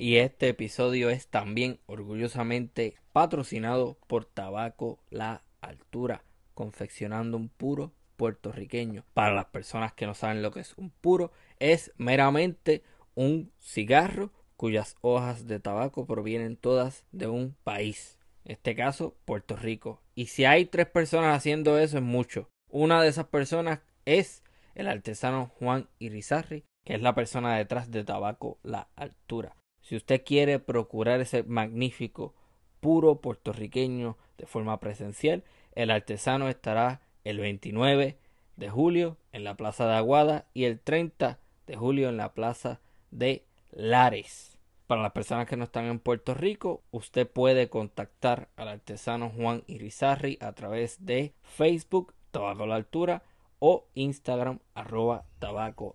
y este episodio es también orgullosamente patrocinado por Tabaco La Altura, confeccionando un puro puertorriqueño. Para las personas que no saben lo que es un puro, es meramente un cigarro cuyas hojas de tabaco provienen todas de un país, en este caso Puerto Rico. Y si hay tres personas haciendo eso es mucho. Una de esas personas es el artesano Juan Irizarri, que es la persona detrás de Tabaco La Altura. Si usted quiere procurar ese magnífico puro puertorriqueño de forma presencial, el artesano estará el 29 de julio en la Plaza de Aguada y el 30 de julio en la Plaza de Lares. Para las personas que no están en Puerto Rico, usted puede contactar al artesano Juan Irizarri a través de Facebook, Tabaco La Altura, o Instagram, arroba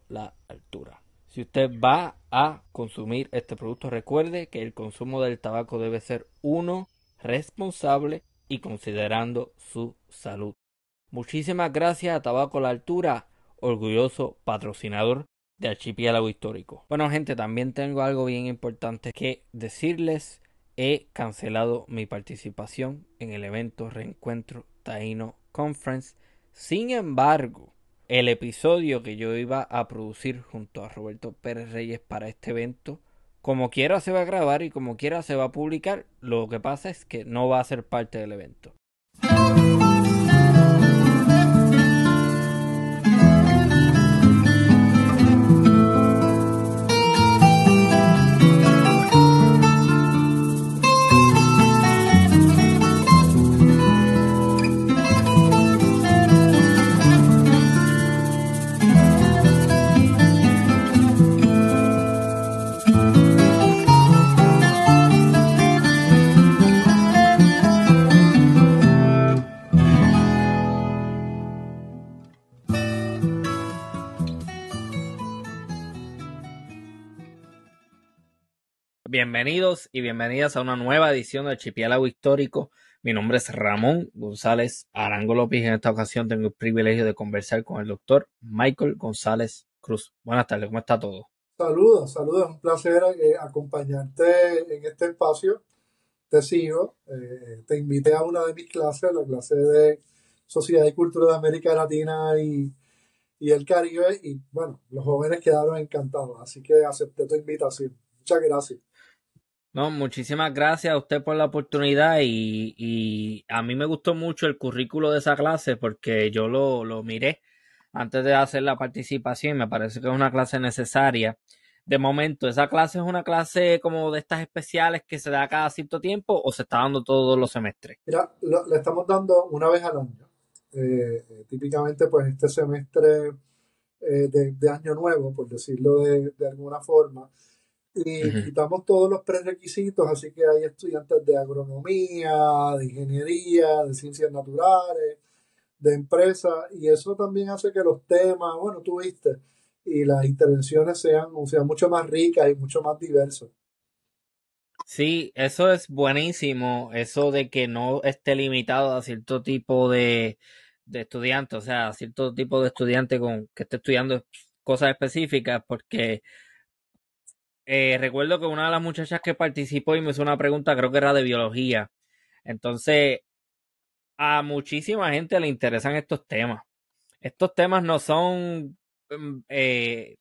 La Altura. Si usted va a consumir este producto, recuerde que el consumo del tabaco debe ser uno responsable y considerando su salud. Muchísimas gracias a Tabaco La Altura, orgulloso patrocinador de Archipiélago Histórico. Bueno gente, también tengo algo bien importante que decirles. He cancelado mi participación en el evento Reencuentro Taino Conference. Sin embargo, el episodio que yo iba a producir junto a Roberto Pérez Reyes para este evento, como quiera se va a grabar y como quiera se va a publicar. Lo que pasa es que no va a ser parte del evento. Bienvenidos y bienvenidas a una nueva edición del Archipiélago Histórico. Mi nombre es Ramón González Arango López y en esta ocasión tengo el privilegio de conversar con el doctor Michael González Cruz. Buenas tardes, ¿cómo está todo? Saludos, saludos, un placer eh, acompañarte en este espacio. Te sigo, eh, te invité a una de mis clases, la clase de Sociedad y Cultura de América Latina y, y el Caribe, y bueno, los jóvenes quedaron encantados, así que acepté tu invitación. Muchas gracias. No, muchísimas gracias a usted por la oportunidad y, a mí me gustó mucho el currículo de esa clase porque yo lo, lo miré antes de hacer la participación y me parece que es una clase necesaria. De momento, ¿esa clase es una clase como de estas especiales que se da cada cierto tiempo o se está dando todos los semestres? Mira, le estamos dando una vez al año. Eh, eh, típicamente, pues este semestre eh, de, año nuevo, por decirlo de, de alguna forma, y quitamos todos los prerequisitos, así que hay estudiantes de agronomía, de ingeniería, de ciencias naturales, de empresa, y eso también hace que los temas, bueno, tú viste, y las intervenciones sean, sean mucho más ricas y mucho más diversas. Sí, eso es buenísimo, eso de que no esté limitado a cierto tipo de, de estudiante, o sea, a cierto tipo de estudiante con que esté estudiando cosas específicas, porque eh, recuerdo que una de las muchachas que participó y me hizo una pregunta, creo que era de biología. Entonces, a muchísima gente le interesan estos temas. Estos temas no son mm, eh,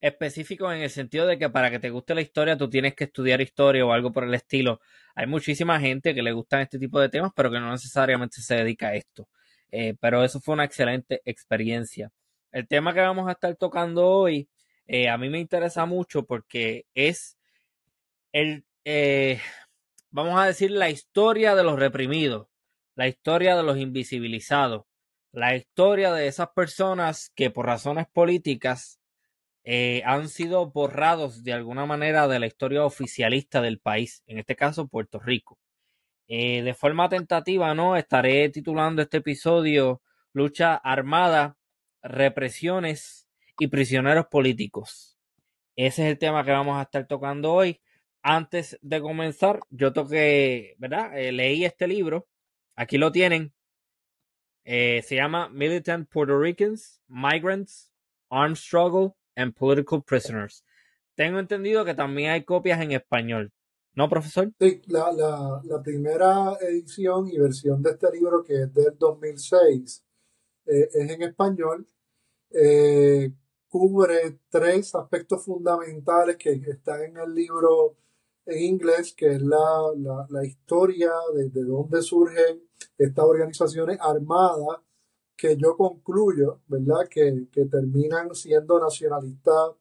específicos en el sentido de que para que te guste la historia tú tienes que estudiar historia o algo por el estilo. Hay muchísima gente que le gustan este tipo de temas, pero que no necesariamente se dedica a esto. Eh, pero eso fue una excelente experiencia. El tema que vamos a estar tocando hoy eh, a mí me interesa mucho porque es el, eh, vamos a decir, la historia de los reprimidos, la historia de los invisibilizados, la historia de esas personas que por razones políticas eh, han sido borrados de alguna manera de la historia oficialista del país, en este caso Puerto Rico. de forma tentativa, ¿no? Estaré titulando este episodio Lucha Armada, Represiones y prisioneros políticos. Ese es el tema que vamos a estar tocando hoy. Antes de comenzar, yo toqué, ¿verdad? Eh, leí este libro. Aquí lo tienen. Eh, se llama Militant Puerto Ricans, Migrants, Armed Struggle and Political Prisoners. tengo entendido que también hay copias en español. ¿No, profesor? Sí, la, la, primera edición y versión de este libro, que es del 2006, eh, es en español. Cubre tres aspectos fundamentales que, están en el libro en inglés, que es la, la, historia de, de, dónde surgen estas organizaciones armadas, que yo concluyo, ¿verdad?, que, que terminan siendo nacionalistas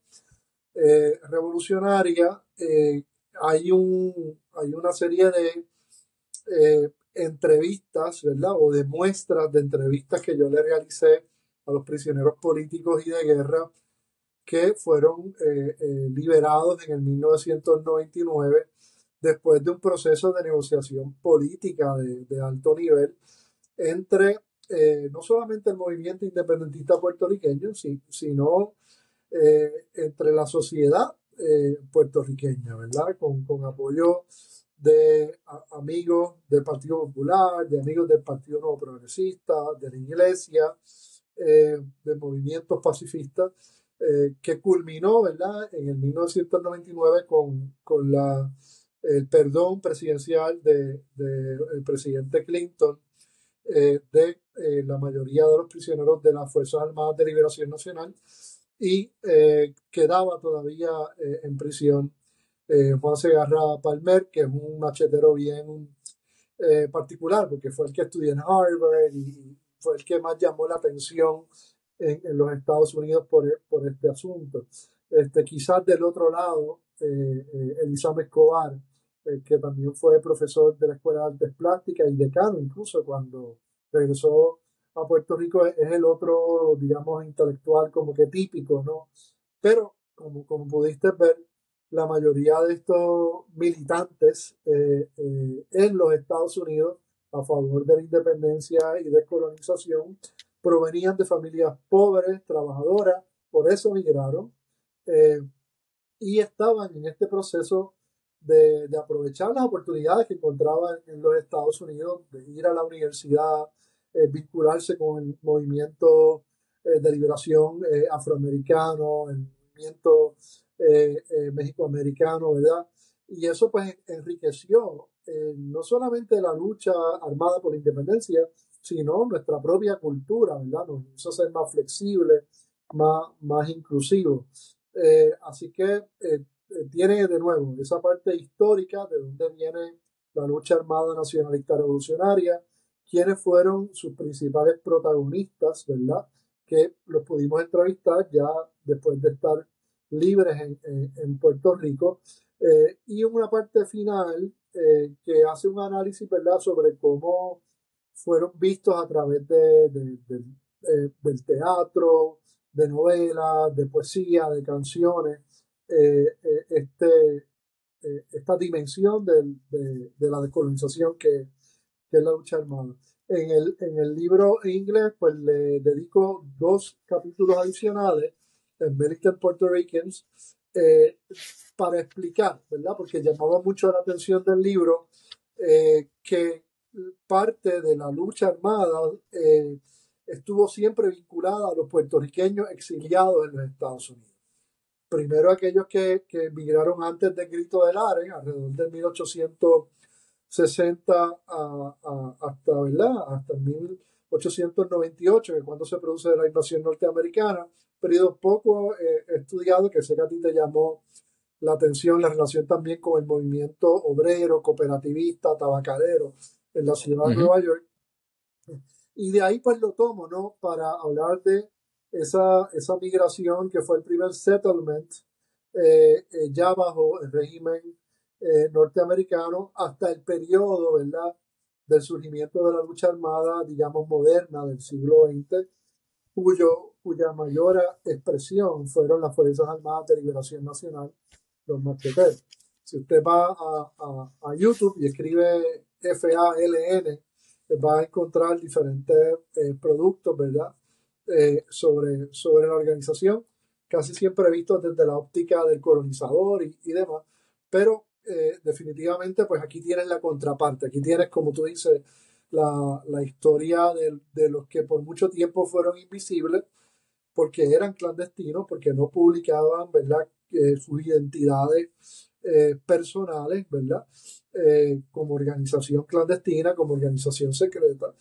eh, revolucionarias. Eh, hay, un, hay una serie de eh, entrevistas, ¿verdad?, o de muestras de entrevistas que yo le realicé a los prisioneros políticos y de guerra que fueron eh, eh, liberados en el 1999 después de un proceso de negociación política de, alto nivel entre eh, no solamente el movimiento independentista puertorriqueño, sino entre la sociedad puertorriqueña, ¿verdad? Con, con apoyo de amigos del Partido Popular, de amigos del Partido Nuevo Progresista, de la Iglesia, de movimientos pacifistas eh, que culminó ¿verdad? en el 1999 con, con la, el perdón presidencial del de, el presidente Clinton eh, de eh, la mayoría de los prisioneros de las Fuerzas Armadas de Liberación Nacional y quedaba todavía en prisión Juan Segarra Palmer, que es un machetero bien particular, porque fue el que estudió en Harvard y fue el que más llamó la atención en, los Estados Unidos por, por, este asunto. Este, quizás del otro lado, eh, eh Escobar, eh, que también fue profesor de la Escuela de Artes Plásticas y decano incluso cuando regresó a Puerto Rico, es el otro, digamos, intelectual como que típico, ¿no? Pero, como, como pudiste ver, la mayoría de estos militantes eh, en los Estados Unidos a favor de la independencia y descolonización provenían de familias pobres, trabajadoras, por eso migraron eh, y estaban en este proceso de, aprovechar las oportunidades que encontraban en los Estados Unidos, de ir a la universidad, eh, vincularse con el movimiento eh, de liberación afroamericano, el movimiento mexicoamericano, ¿verdad? Y eso pues enriqueció no solamente la lucha armada por la independencia, sino nuestra propia cultura, ¿verdad? Nos hizo ser más flexibles, más, más inclusivos. Eh, así que eh, eh, tiene de nuevo esa parte histórica de dónde viene la lucha armada nacionalista revolucionaria, quiénes fueron sus principales protagonistas, ¿verdad? Que los pudimos entrevistar ya después de estar libres en, en, Puerto Rico. y una parte final que hace un análisis, ¿verdad?, sobre cómo fueron vistos a través de, eh, del teatro, de novelas, de poesía, de canciones, eh, eh, este, esta dimensión de, la descolonización que, es la lucha armada. En el, en el libro inglés, pues le dedico dos capítulos adicionales, American Puerto Ricans, para explicar, ¿verdad? Porque llamaba mucho la atención del libro que parte de la lucha armada eh, estuvo siempre vinculada a los puertorriqueños exiliados en los Estados Unidos. Primero aquellos que, que emigraron antes del grito del Ares, alrededor de 1860 hasta, ¿verdad? hasta 1898, que es cuando se produce la invasión norteamericana, periodo poco eh, estudiado que sé que a ti te llamó la atención, la relación también con el movimiento obrero, cooperativista, tabacalero, en la ciudad de Nueva York. Y de ahí pues lo tomo, ¿no? Para hablar de esa, esa migración que fue el primer settlement eh, eh, ya bajo el régimen eh, norteamericano hasta el periodo, ¿verdad? Del surgimiento de la lucha armada, digamos, moderna del siglo XX, cuyo, cuya mayor expresión fueron las Fuerzas Armadas de Liberación Nacional, los marqueteros. Si usted va a, a, a YouTube y escribe FALN, va a encontrar diferentes eh, productos, ¿verdad? Eh, sobre, sobre la organización, casi siempre visto desde la óptica del colonizador y, demás, pero eh, definitivamente pues aquí tienes la contraparte, aquí tienes como tú dices la, historia de, de, los que por mucho tiempo fueron invisibles porque eran clandestinos, porque no publicaban, ¿verdad? sus identidades personales, ¿verdad? como organización clandestina, como organización secreta.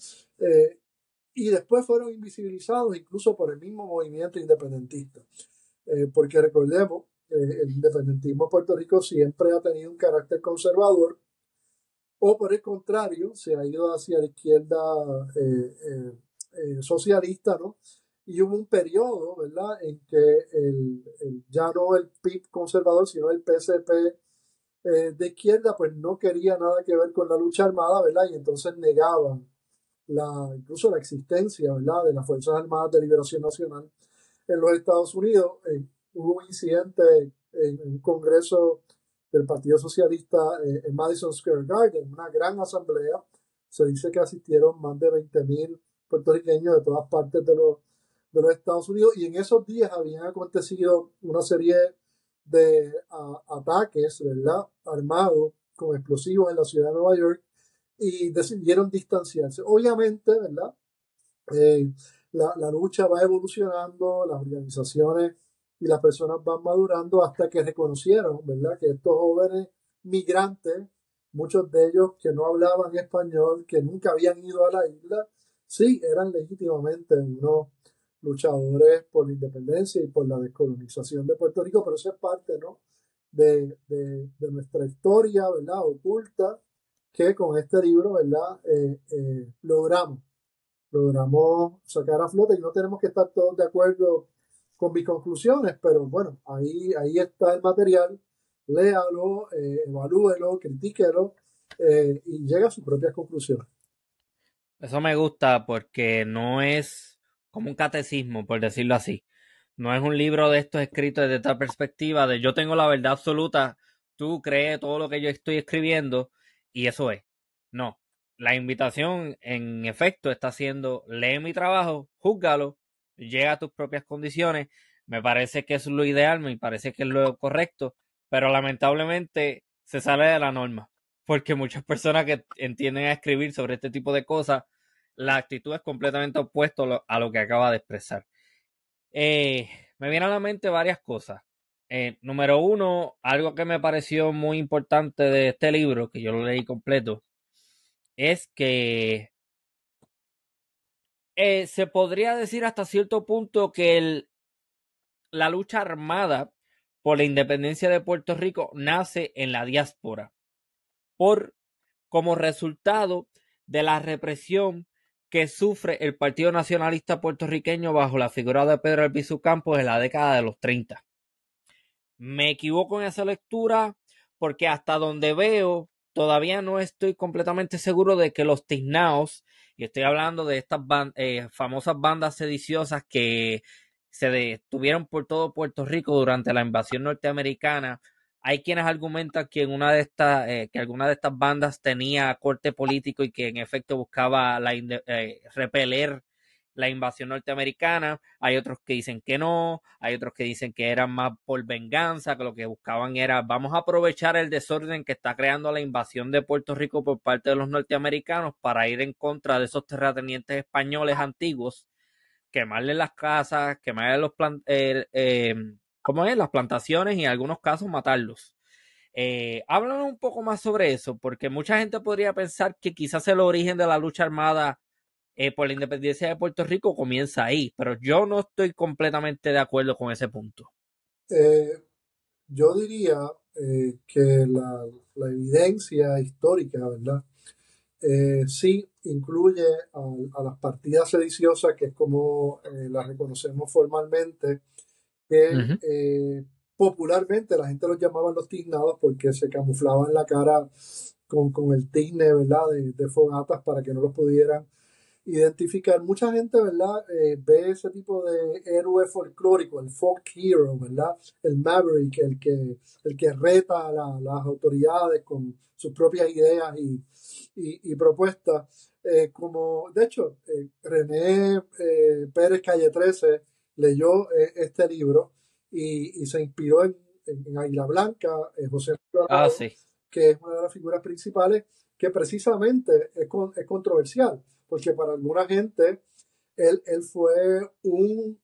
y después fueron invisibilizados incluso por el mismo movimiento independentista. porque recordemos, el independentismo en Puerto Rico siempre ha tenido un carácter conservador o por el contrario, se ha ido hacia la izquierda eh, eh, eh, socialista, ¿no? Y hubo un periodo, ¿verdad?, en que el, ya no el PIB conservador, sino el PSP de izquierda, pues no quería nada que ver con la lucha armada, ¿verdad? Y entonces negaban la, incluso la existencia, ¿verdad?, de las Fuerzas Armadas de Liberación Nacional en los Estados Unidos. Hubo un incidente en un congreso del Partido Socialista eh, en Madison Square Garden, una gran asamblea. Se dice que asistieron más de 20.000 puertorriqueños de todas partes de los, de los Estados Unidos y en esos días habían acontecido una serie de ataques, ¿verdad? Armados con explosivos en la ciudad de Nueva York y decidieron distanciarse. Obviamente, ¿verdad? Eh, la, la, lucha va evolucionando, las organizaciones y las personas van madurando hasta que reconocieron, ¿verdad? Que estos jóvenes migrantes, muchos de ellos que no hablaban español, que nunca habían ido a la isla, sí eran legítimamente unos luchadores por la independencia y por la descolonización de Puerto Rico, pero eso es parte, ¿no? De, de, nuestra historia, ¿verdad? Oculta, que con este libro, ¿verdad? Eh, eh, logramos, logramos sacar a flote y no tenemos que estar todos de acuerdo con mis conclusiones, pero bueno, ahí, ahí está el material, léalo, eh, evalúelo, critíquelo eh, y llega a sus propias conclusiones. Eso me gusta porque no es como un catecismo, por decirlo así. No es un libro de estos escritos desde esta perspectiva de yo tengo la verdad absoluta, tú crees todo lo que yo estoy escribiendo y eso es. No. La invitación, en efecto, está siendo lee mi trabajo, júzgalo llega a tus propias condiciones. Me parece que es lo ideal, me parece que es lo correcto, pero lamentablemente se sale de la norma, porque muchas personas que entienden a escribir sobre este tipo de cosas, la actitud es completamente opuesta a lo que acaba de expresar. Eh, me vienen a la mente varias cosas. Eh, número uno, algo que me pareció muy importante de este libro, que yo lo leí completo, es que eh, se podría decir hasta cierto punto que la lucha armada por la independencia de Puerto Rico nace en la diáspora por como resultado de la represión que sufre el Partido Nacionalista puertorriqueño bajo la figura de Pedro Albizu Campos en la década de los 30. Me equivoco en esa lectura porque hasta donde veo todavía no estoy completamente seguro de que los tiznaos y estoy hablando de estas eh, famosas bandas sediciosas que se detuvieron por todo Puerto Rico durante la invasión norteamericana. Hay quienes argumentan que en una de estas, eh, que alguna de estas bandas tenía corte político y que en efecto buscaba la, eh, repeler la invasión norteamericana, hay otros que dicen que no, hay otros que dicen que eran más por venganza, que lo que buscaban era vamos a aprovechar el desorden que está creando la invasión de Puerto Rico por parte de los norteamericanos para ir en contra de esos terratenientes españoles antiguos, quemarle las casas, quemarle los plan eh, eh, ¿cómo es? las plantaciones y en algunos casos matarlos. Eh, háblanos un poco más sobre eso, porque mucha gente podría pensar que quizás el origen de la lucha armada eh, por la independencia de Puerto Rico comienza ahí, pero yo no estoy completamente de acuerdo con ese punto. Eh, yo diría eh, que la, evidencia histórica, ¿verdad? sí incluye a, las partidas sediciosas, que es como las reconocemos formalmente, que popularmente la gente los llamaba los tiznados porque se camuflaban la cara con, el tizne, ¿verdad? De, de, fogatas para que no los pudieran identificar. Mucha gente, ¿verdad? Eh, ve ese tipo de héroe folclórico, el folk hero, ¿verdad? El maverick, el que, el que reta a las autoridades con sus propias ideas y, y, propuestas. Eh, como, de hecho, eh, René Pérez Calle 13 leyó este libro y, y, se inspiró en, en, Águila Blanca, José ah, que es una de las figuras principales que precisamente es, es controversial porque para alguna gente él, él fue un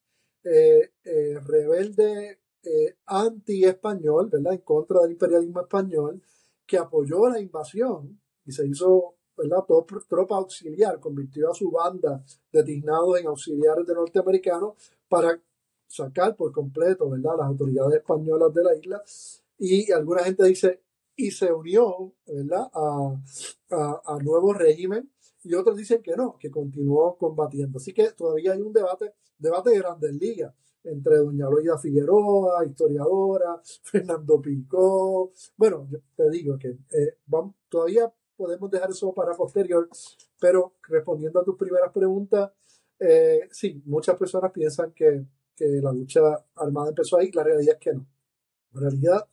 eh, eh, rebelde eh, anti-español, ¿verdad? En contra del imperialismo español, que apoyó la invasión y se hizo, ¿verdad? Tropa auxiliar, convirtió a su banda de tiznados en auxiliares de norteamericanos para sacar por completo, ¿verdad? Las autoridades españolas de la isla. Y alguna gente dice, y se unió, ¿verdad? A, a, a nuevo régimen y otros dicen que no, que continuó combatiendo. Así que todavía hay un debate, debate de grandes ligas entre doña Loida Figueroa, historiadora, Fernando Picó. Bueno, te digo que eh, todavía podemos dejar eso para posterior, pero respondiendo a tus primeras preguntas, eh, sí, muchas personas piensan que, que la lucha armada empezó ahí, la realidad es que no. La realidad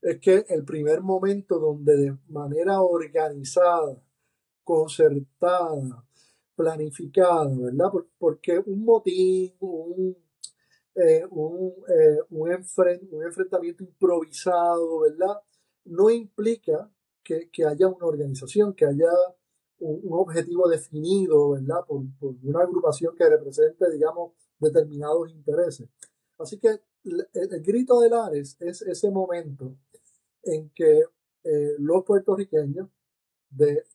es que el primer momento donde de manera organizada concertada, planificada, ¿verdad? Porque un motín, un, eh, un, eh, un, enfrentamiento improvisado, ¿verdad? No implica que, haya una organización, que haya un, objetivo definido, ¿verdad? Por, una agrupación que represente, digamos, determinados intereses. Así que el, grito de Lares es ese momento en que eh, los puertorriqueños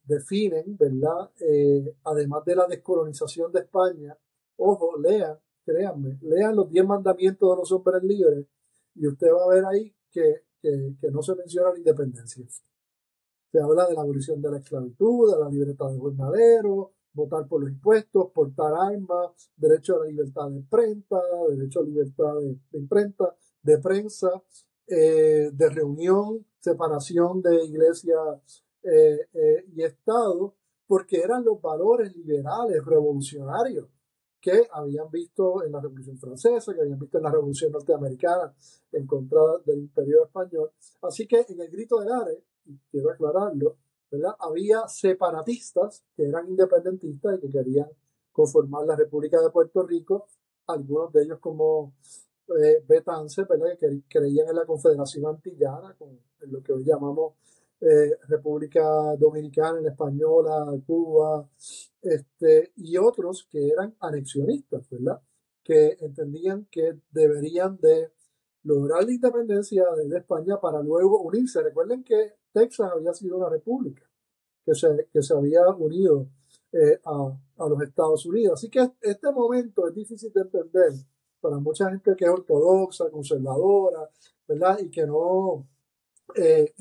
definen, ¿verdad? Eh, además de la descolonización de España, ojo, lean, créanme, lean los 10 mandamientos de los hombres libres y usted va a ver ahí que, no se menciona la independencia. Se habla de la abolición de la esclavitud, de la libertad de jornalero, votar por los impuestos, portar armas, derecho a la libertad de imprenta, derecho a la libertad de, imprenta, de prensa, eh, de reunión, separación de iglesia eh, eh, y Estado, porque eran los valores liberales, revolucionarios, que habían visto en la Revolución Francesa, que habían visto en la Revolución Norteamericana en contra del Imperio Español. Así que en el grito de Ares, quiero aclararlo, había separatistas que eran independentistas y que querían conformar la República de Puerto Rico, algunos de ellos como eh, Betance, que creían en la Confederación Antillana, con lo que hoy llamamos eh, República Dominicana en española, Cuba, este, y otros que eran anexionistas, ¿verdad? Que entendían que deberían de lograr la independencia de, España para luego unirse. Recuerden que Texas había sido una república que se, que se había unido eh, a, a, los Estados Unidos. Así que este momento es difícil de entender para mucha gente que es ortodoxa, conservadora, ¿verdad? Y que no eh,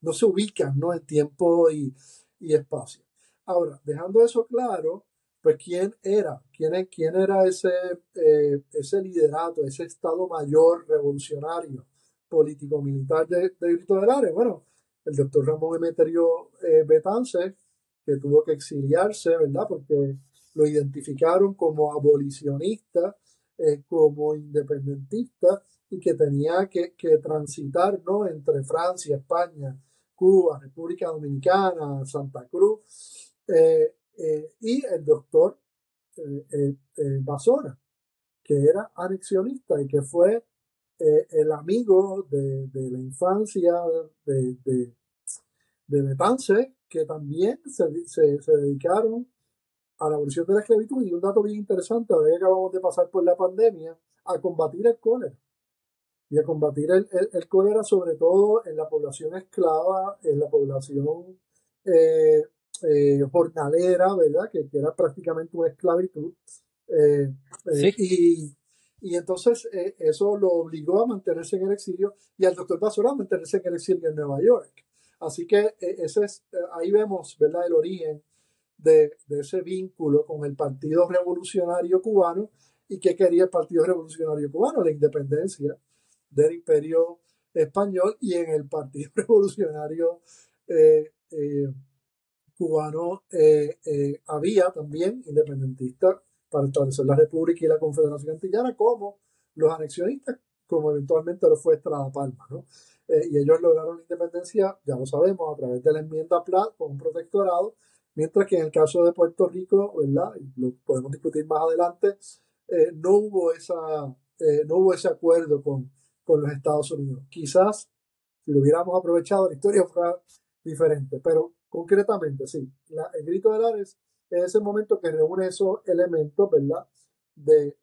no se ubican ¿no? en tiempo y, espacio. Ahora, dejando eso claro, pues quién era, quién, quién era ese, eh, ese liderato, ese Estado Mayor revolucionario político-militar de, de Grito del Área. Bueno, el doctor Ramón Emeterio eh, Betance, que tuvo que exiliarse, ¿verdad? Porque lo identificaron como abolicionista, eh, como independentista y que tenía que, que transitar, ¿no? Entre Francia, España Cuba, República Dominicana, Santa Cruz, eh, eh, y el doctor eh, Basora, que era anexionista y que fue el amigo de, la infancia de, de, Betance, que también se, dedicaron a la abolición de la esclavitud. Y un dato bien interesante, ahora que acabamos de pasar por la pandemia, a combatir el cólera y a combatir el, el, cólera, sobre todo en la población esclava, en la población eh, eh, jornalera, ¿verdad? Que, era prácticamente una esclavitud. Eh, y, y, entonces eso lo obligó a mantenerse en el exilio y al doctor Basora a mantenerse en el exilio en Nueva York. Así que ese es, ahí vemos, ¿verdad? El origen de, de ese vínculo con el Partido Revolucionario Cubano y qué quería el Partido Revolucionario Cubano, la independencia del imperio español y en el Partido Revolucionario eh, eh, cubano eh, había también independentistas para establecer la República y la Confederación Antillana como los anexionistas, como eventualmente lo fue Estrada Palma. ¿no? y ellos lograron la independencia, ya lo sabemos, a través de la enmienda Platt con un protectorado, mientras que en el caso de Puerto Rico, ¿verdad? Y lo podemos discutir más adelante, no hubo esa no hubo ese acuerdo con, con los Estados Unidos. Quizás si lo hubiéramos aprovechado la historia fuera diferente, pero concretamente sí, el grito de Lares es ese momento que reúne esos elementos, ¿verdad? De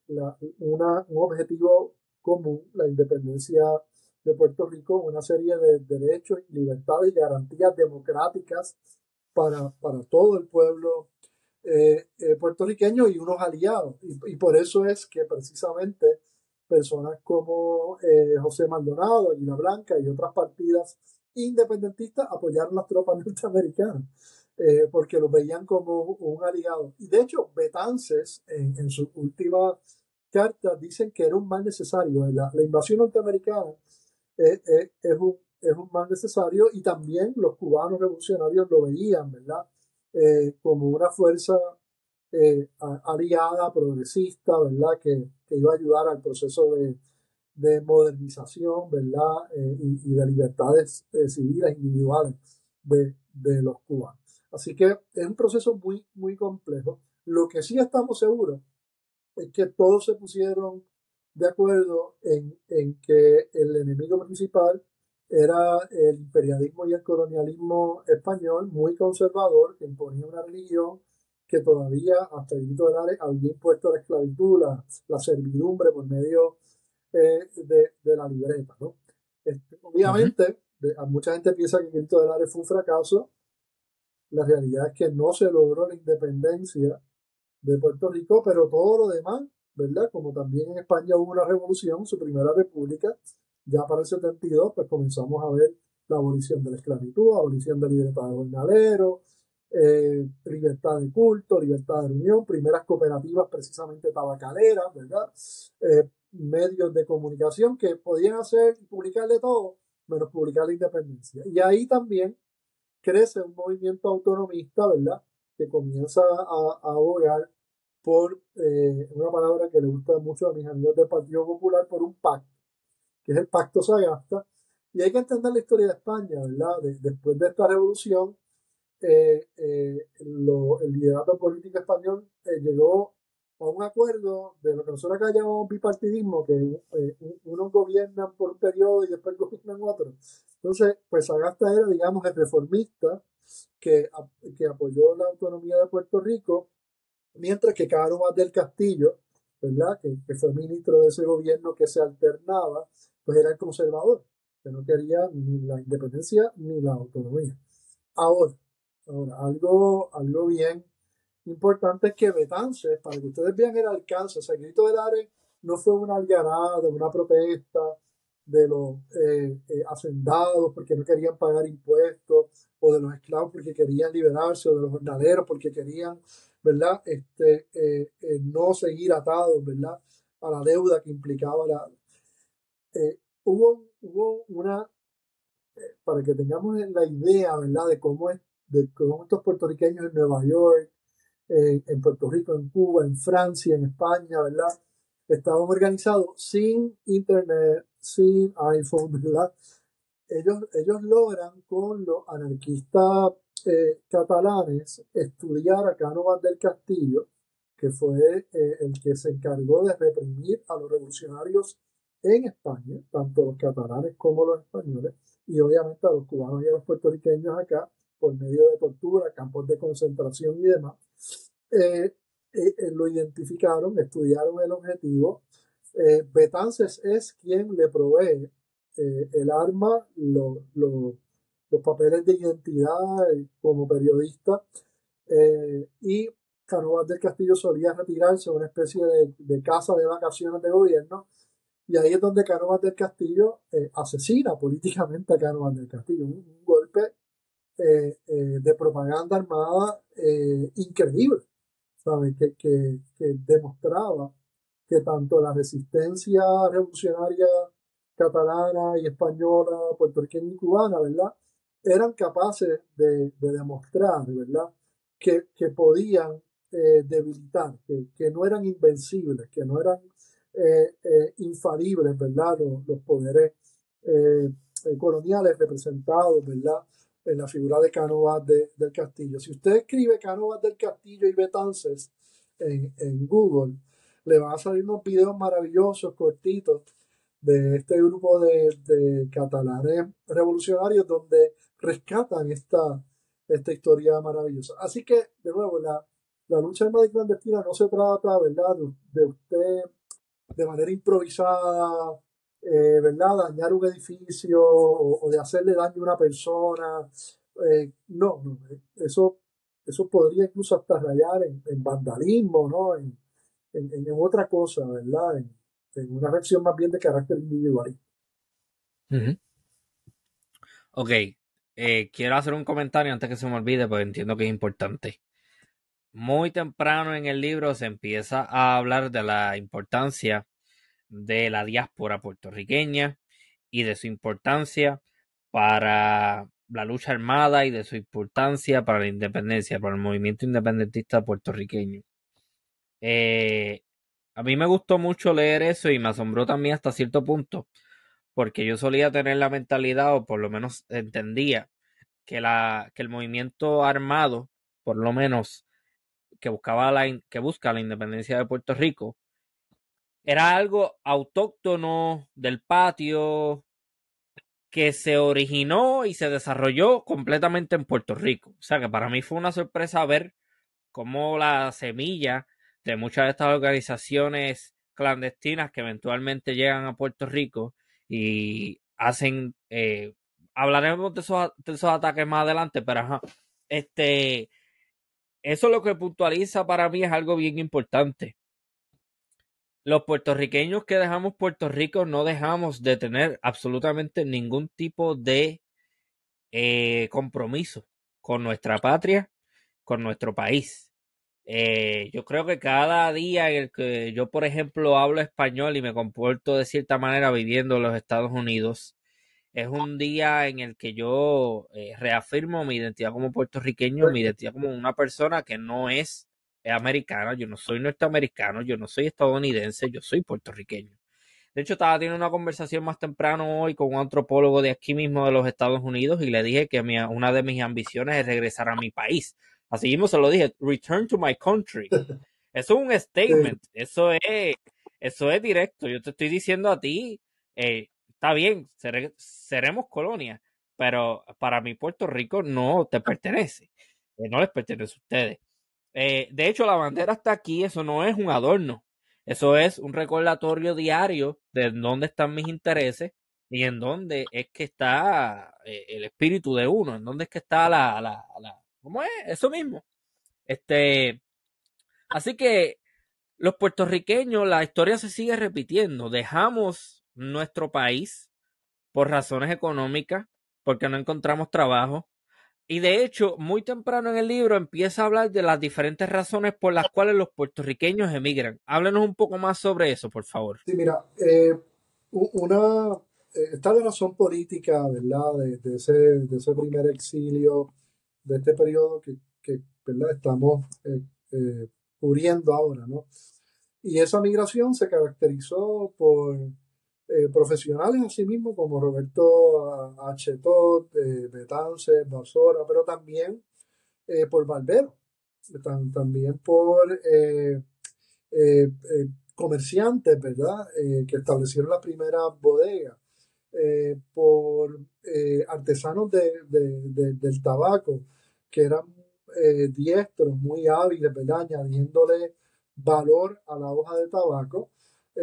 una, un objetivo común la independencia de Puerto Rico, una serie de derechos, libertades y garantías democráticas para, para todo el pueblo eh, eh, puertorriqueño y unos aliados. Y, por eso es que precisamente personas como eh, José Maldonado, Aguila Blanca y otras partidas independentistas apoyaron las tropas norteamericanas, porque los veían como un aliado. Y de hecho, Betances, en, en su última carta, dicen que era un mal necesario. La, la invasión norteamericana es, un, es un mal necesario y también los cubanos revolucionarios lo veían, ¿verdad? Eh, como una fuerza eh, aliada, progresista, ¿verdad? Que, que, iba a ayudar al proceso de, de modernización, ¿verdad? Eh, y, de libertades civiles individuales de, de, los cubanos. Así que es un proceso muy, muy complejo. Lo que sí estamos seguros es que todos se pusieron de acuerdo en, en que el enemigo principal era el imperialismo y el colonialismo español muy conservador que imponía una religión que todavía hasta el grito de Lares había impuesto la esclavitud, la, servidumbre por medio eh, de, la libreta. ¿no? Este, obviamente, mucha gente piensa que el grito de Lares fue un fracaso. La realidad es que no se logró la independencia de Puerto Rico, pero todo lo demás, ¿verdad? Como también en España hubo una revolución, su primera república, ya para el 72, pues comenzamos a ver la abolición de la esclavitud, abolición de libertad de jornalero, eh, libertad de culto, libertad de reunión, primeras cooperativas precisamente tabacaleras, ¿verdad? Eh, medios de comunicación que podían hacer y publicar todo, menos publicar la independencia. Y ahí también crece un movimiento autonomista, ¿verdad? Que comienza a, abogar por eh, una palabra que le gusta mucho a mis amigos del Partido Popular, por un pacto que es el Pacto Sagasta. Y hay que entender la historia de España, ¿verdad? después de esta revolución, eh, eh, el liderato político español eh, llegó a un acuerdo de lo que nosotros acá llamamos bipartidismo, que unos gobiernan por un periodo y después gobiernan otro. Entonces, pues Sagasta era, digamos, el reformista que, que apoyó la autonomía de Puerto Rico, mientras que Cánovas del Castillo, ¿verdad? Que, que, fue ministro de ese gobierno que se alternaba, pues era el conservador, que no quería ni la independencia ni la autonomía. Ahora, ahora algo, algo bien importante es que Betances, para que ustedes vean el alcance, ese grito del Ares no fue una algarada, una protesta de los eh, eh, hacendados porque no querían pagar impuestos, o de los esclavos porque querían liberarse, o de los jornaleros porque querían, ¿verdad? Este, eh, no seguir atados, ¿verdad? A la deuda que implicaba la, eh, hubo, hubo una, eh, para que tengamos la idea, ¿verdad?, de cómo, es, de estos puertorriqueños en Nueva York, en Puerto Rico, en Cuba, en Francia, en España, ¿verdad?, estaban organizados sin internet, sin iPhone, ¿verdad? Ellos, ellos logran con los anarquistas eh, catalanes estudiar a Cánovas del Castillo, que fue el que se encargó de reprimir a los revolucionarios en España, tanto los catalanes como los españoles, y obviamente a los cubanos y a los puertorriqueños acá, por medio de tortura, campos de concentración y demás, eh, eh, eh, lo identificaron, estudiaron el objetivo. Betances es quien le provee el arma, los papeles de identidad como periodista, y Canovas del Castillo solía retirarse a una especie de, de casa de vacaciones de gobierno y ahí es donde Cánovas del Castillo eh, asesina políticamente a Cánovas del Castillo. Un, golpe eh, eh, de propaganda armada increíble, ¿sabes? Que, que, que, demostraba que tanto la resistencia revolucionaria catalana y española, puertorriqueña y cubana, ¿verdad? Eran capaces de, de demostrar, ¿verdad? Que, que podían debilitar, que, no eran invencibles, que no eran eh, eh, infalibles, ¿verdad? Los, poderes eh, coloniales representados, ¿verdad? En la figura de Cánovas del Castillo. Si usted escribe Cánovas del Castillo y Betances en, en Google, le van a salir unos videos maravillosos, cortitos, de este grupo de, de, catalanes revolucionarios donde rescatan esta, esta historia maravillosa. Así que, de nuevo, la, la lucha clandestina no se trata, ¿verdad?, de, de usted de manera improvisada, eh, ¿verdad? Dañar un edificio o, de hacerle daño a una persona. Eh, no, no, eso, eso podría incluso hasta rayar en, vandalismo, ¿no? En, en, otra cosa, ¿verdad? En, una reacción más bien de carácter individual. Ok, eh, quiero hacer un comentario antes que se me olvide, porque entiendo que es importante. Muy temprano en el libro se empieza a hablar de la importancia de la diáspora puertorriqueña y de su importancia para la lucha armada y de su importancia para la independencia, para el movimiento independentista puertorriqueño. Eh, a mí me gustó mucho leer eso y me asombró también hasta cierto punto, porque yo solía tener la mentalidad, o por lo menos entendía, que, la, que el movimiento armado, por lo menos que buscaba la, que busca la independencia de Puerto Rico, era algo autóctono del patio que se originó y se desarrolló completamente en Puerto Rico. O sea que para mí fue una sorpresa ver cómo la semilla de muchas de estas organizaciones clandestinas que eventualmente llegan a Puerto Rico y hacen eh, hablaremos de esos, de esos, ataques más adelante, pero este eso lo que puntualiza para mí es algo bien importante los puertorriqueños que dejamos Puerto Rico no dejamos de tener absolutamente ningún tipo de eh, compromiso con nuestra patria, con nuestro país. Eh, yo creo que cada día en el que yo, por ejemplo, hablo español y me comporto de cierta manera viviendo en los Estados Unidos, es un día en el que yo eh, reafirmo mi identidad como puertorriqueño, mi identidad como una persona que no es es americana, yo no soy norteamericano, yo no soy estadounidense, yo soy puertorriqueño. De hecho, estaba teniendo una conversación más temprano hoy con un antropólogo de aquí mismo de los Estados Unidos y le dije que una de mis ambiciones es regresar a mi país. Así mismo se lo dije, return to my country. Eso es un statement, eso es, eso es directo. Yo te estoy diciendo a ti, eh, está bien, seremos colonia, pero para mí Puerto Rico no te pertenece, eh, no les pertenece a ustedes. Eh, de hecho, la bandera está aquí, eso no es un adorno, eso es un recordatorio diario de dónde están mis intereses y en dónde es que está eh, el espíritu de uno, en dónde es que está la, la, la, ¿cómo es? Eso mismo. Este, así que los puertorriqueños, la historia se sigue repitiendo. Dejamos nuestro país por razones económicas, porque no encontramos trabajo, y de hecho, muy temprano en el libro empieza a hablar de las diferentes razones por las cuales los puertorriqueños emigran. Háblenos un poco más sobre eso, por favor. Sí, mira, eh, una, eh, está la razón política, ¿verdad? De, ese, de ese primer exilio, de este periodo que, que ¿verdad? estamos eh, cubriendo ahora, ¿no? Y esa migración se caracterizó por eh, profesionales asimismo como Roberto H. Todd, eh, Betance, Basora, pero también eh, por Valvero, también por comerciantes, ¿verdad? que establecieron la primera bodega, por artesanos del tabaco, que eran diestros, muy hábiles, ¿verdad? Añadiéndole valor a la hoja de tabaco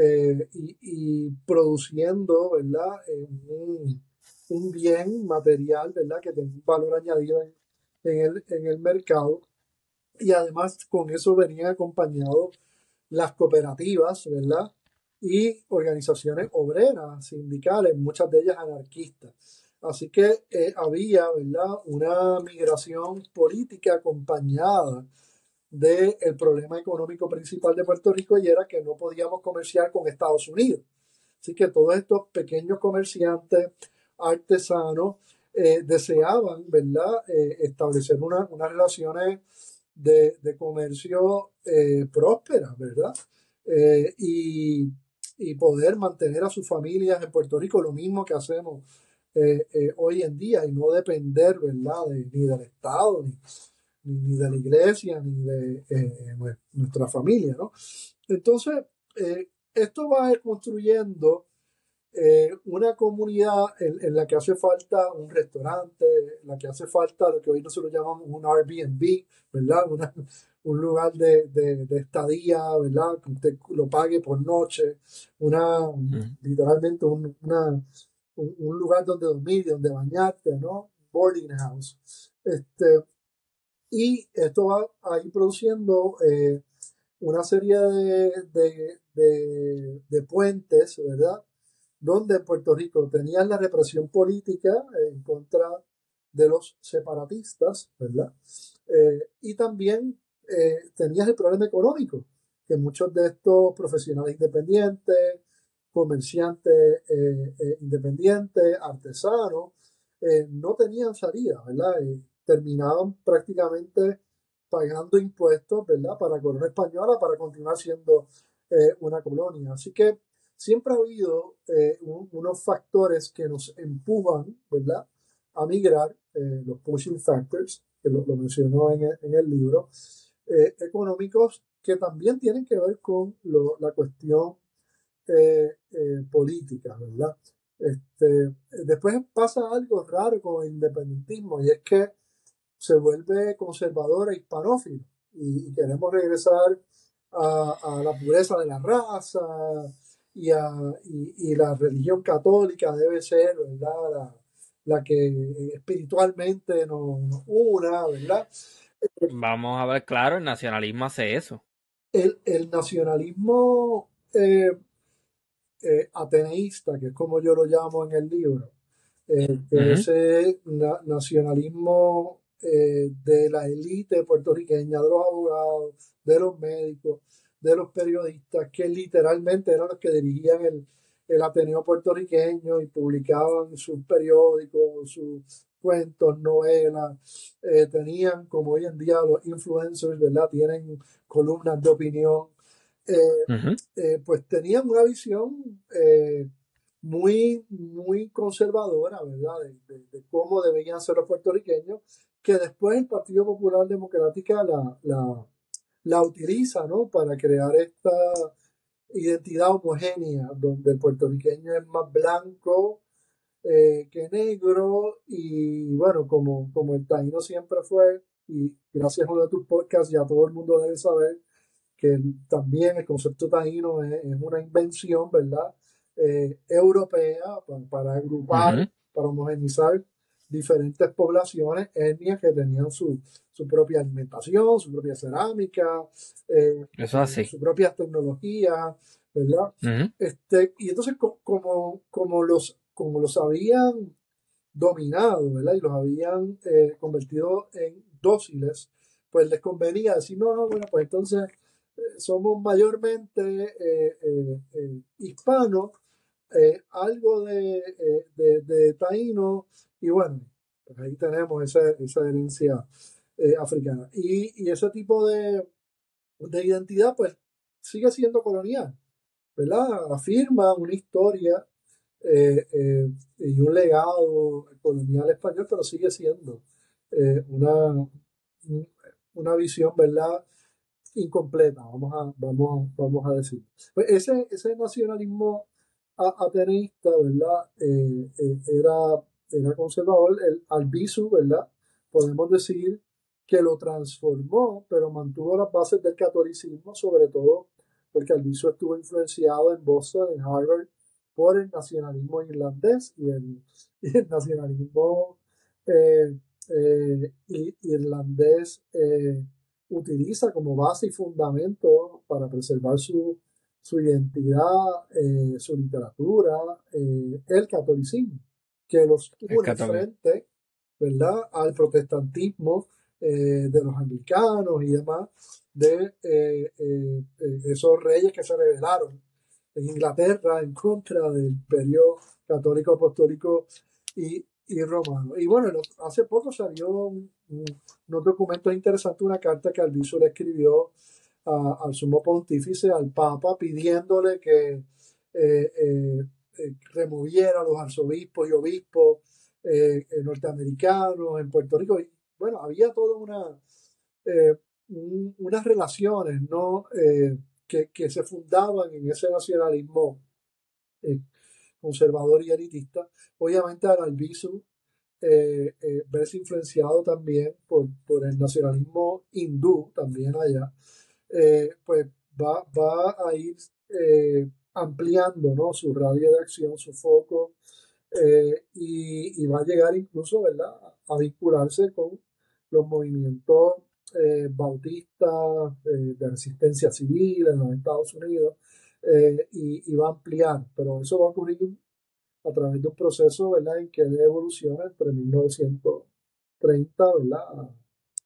eh, y, produciendo, ¿verdad? Un, un, bien material, ¿verdad? Que tenga un valor añadido en, el, en el mercado. Y además con eso venían acompañados las cooperativas, ¿verdad? Y organizaciones obreras, sindicales, muchas de ellas anarquistas. Así que eh, había, ¿verdad? Una migración política acompañada del problema económico principal de Puerto Rico y era que no podíamos comerciar con Estados Unidos. Así que todos estos pequeños comerciantes, artesanos, eh, deseaban, ¿verdad?, eh, establecer unas relaciones de, comercio eh, prósperas, ¿verdad? Y, y, poder mantener a sus familias en Puerto Rico, lo mismo que hacemos hoy en día, y no depender, ¿verdad?, ni del Estado, ni, ni de la iglesia, ni de eh, nuestra familia, ¿no? Entonces, eh, esto va construyendo eh, una comunidad en, la que hace falta un restaurante, en la que hace falta lo que hoy nosotros llamamos un Airbnb, ¿verdad? Una, un lugar de, de, estadía, ¿verdad? Que usted lo pague por noche, una, literalmente un, una, un, lugar donde dormir, donde bañarte, ¿no? Boarding house. Este, y esto va a ir produciendo eh, una serie de, de, de, puentes, ¿verdad? Donde Puerto Rico tenían la represión política en contra de los separatistas, ¿verdad? Eh, y también eh, tenías el problema económico, que muchos de estos profesionales independientes, comerciantes independientes, artesanos, no tenían salida, ¿verdad? Terminaban prácticamente pagando impuestos, ¿verdad? Para la corona española, para continuar siendo una colonia. Así que siempre ha habido unos factores que nos empujan, ¿verdad? A migrar, los pushing factors, que lo, mencionó en el libro, eh, económicos que también tienen que ver con la cuestión eh, eh, política, ¿verdad? Este, después pasa algo raro con el independentismo y es que se vuelve conservadora e hispanófilo y, queremos regresar a, la pureza de la raza y, a, y, la religión católica debe ser, ¿verdad? La, que espiritualmente nos, nos una, ¿verdad? Vamos a ver, claro, el nacionalismo hace eso. El, nacionalismo eh, eh, ateneísta, que es como yo lo llamo en el libro, eh, ese nacionalismo de la élite puertorriqueña, de los abogados, de los médicos, de los periodistas, que literalmente eran los que dirigían el, el Ateneo puertorriqueño y publicaban sus periódicos, sus cuentos, novelas, eh, tenían, como hoy en día los influencers, ¿verdad? Tienen columnas de opinión, eh, eh, pues tenían una visión muy, muy conservadora, ¿verdad? De, cómo debían ser los puertorriqueños, que después el Partido Popular Democrática la, la, la utiliza, ¿no? Para crear esta identidad homogénea, donde el puertorriqueño es más blanco, eh, que negro y bueno, como, como el taíno siempre fue, y gracias a uno de tus podcasts ya todo el mundo debe saber que también el concepto taíno es, una invención, ¿verdad? Eh, europea para, agrupar, para homogenizar diferentes poblaciones, etnias que tenían su, su propia alimentación, su propia cerámica, eh, Eso su propia tecnología, ¿verdad? este, y entonces como, como los como los habían dominado, ¿verdad? Y los habían eh, convertido en dóciles, pues les convenía decir, no, no, bueno, pues entonces eh, somos mayormente eh, algo de, de, taíno, y bueno, pues ahí tenemos esa, esa herencia africana. Y, y, ese tipo de, de identidad, pues, sigue siendo colonial, ¿verdad? Afirma una historia eh, eh, y un legado colonial español, pero sigue siendo eh, una, una visión, ¿verdad? Incompleta, vamos a, vamos, vamos a decir. Pues ese, ese nacionalismo ateneísta, ¿verdad? era, era conservador, el Albizu, ¿verdad? Podemos decir que lo transformó, pero mantuvo las bases del catolicismo, sobre todo porque Albizu estuvo influenciado en Boston, en Harvard, por el nacionalismo irlandés y el, nacionalismo eh, eh, irlandés eh, utiliza como base y fundamento para preservar su, identidad, su literatura, el catolicismo, que los une frente ¿verdad? al protestantismo de los anglicanos y demás, de esos reyes que se rebelaron en Inglaterra en contra del imperio católico apostólico y, y romano. Y bueno, hace poco salió un, unos documentos interesantes, una carta que Alviso le escribió al sumo pontífice, al papa, pidiéndole que eh, eh, eh, removiera a los arzobispos y obispos norteamericanos en Puerto Rico. Y, bueno, había toda una, unas relaciones, ¿no? que, se fundaban en ese nacionalismo conservador y elitista. Obviamente al Albizu eh, eh, verse influenciado también por, por, el nacionalismo hindú, también allá, eh, pues va, va, a ir ampliando ¿no? su radio de acción, su foco, y, y, va a llegar incluso ¿verdad? a vincularse con los movimientos bautistas de resistencia civil en Estados Unidos, y, y, va a ampliar, pero eso va a ocurrir a través de un proceso, ¿verdad? En que él evoluciona entre 1930, ¿verdad?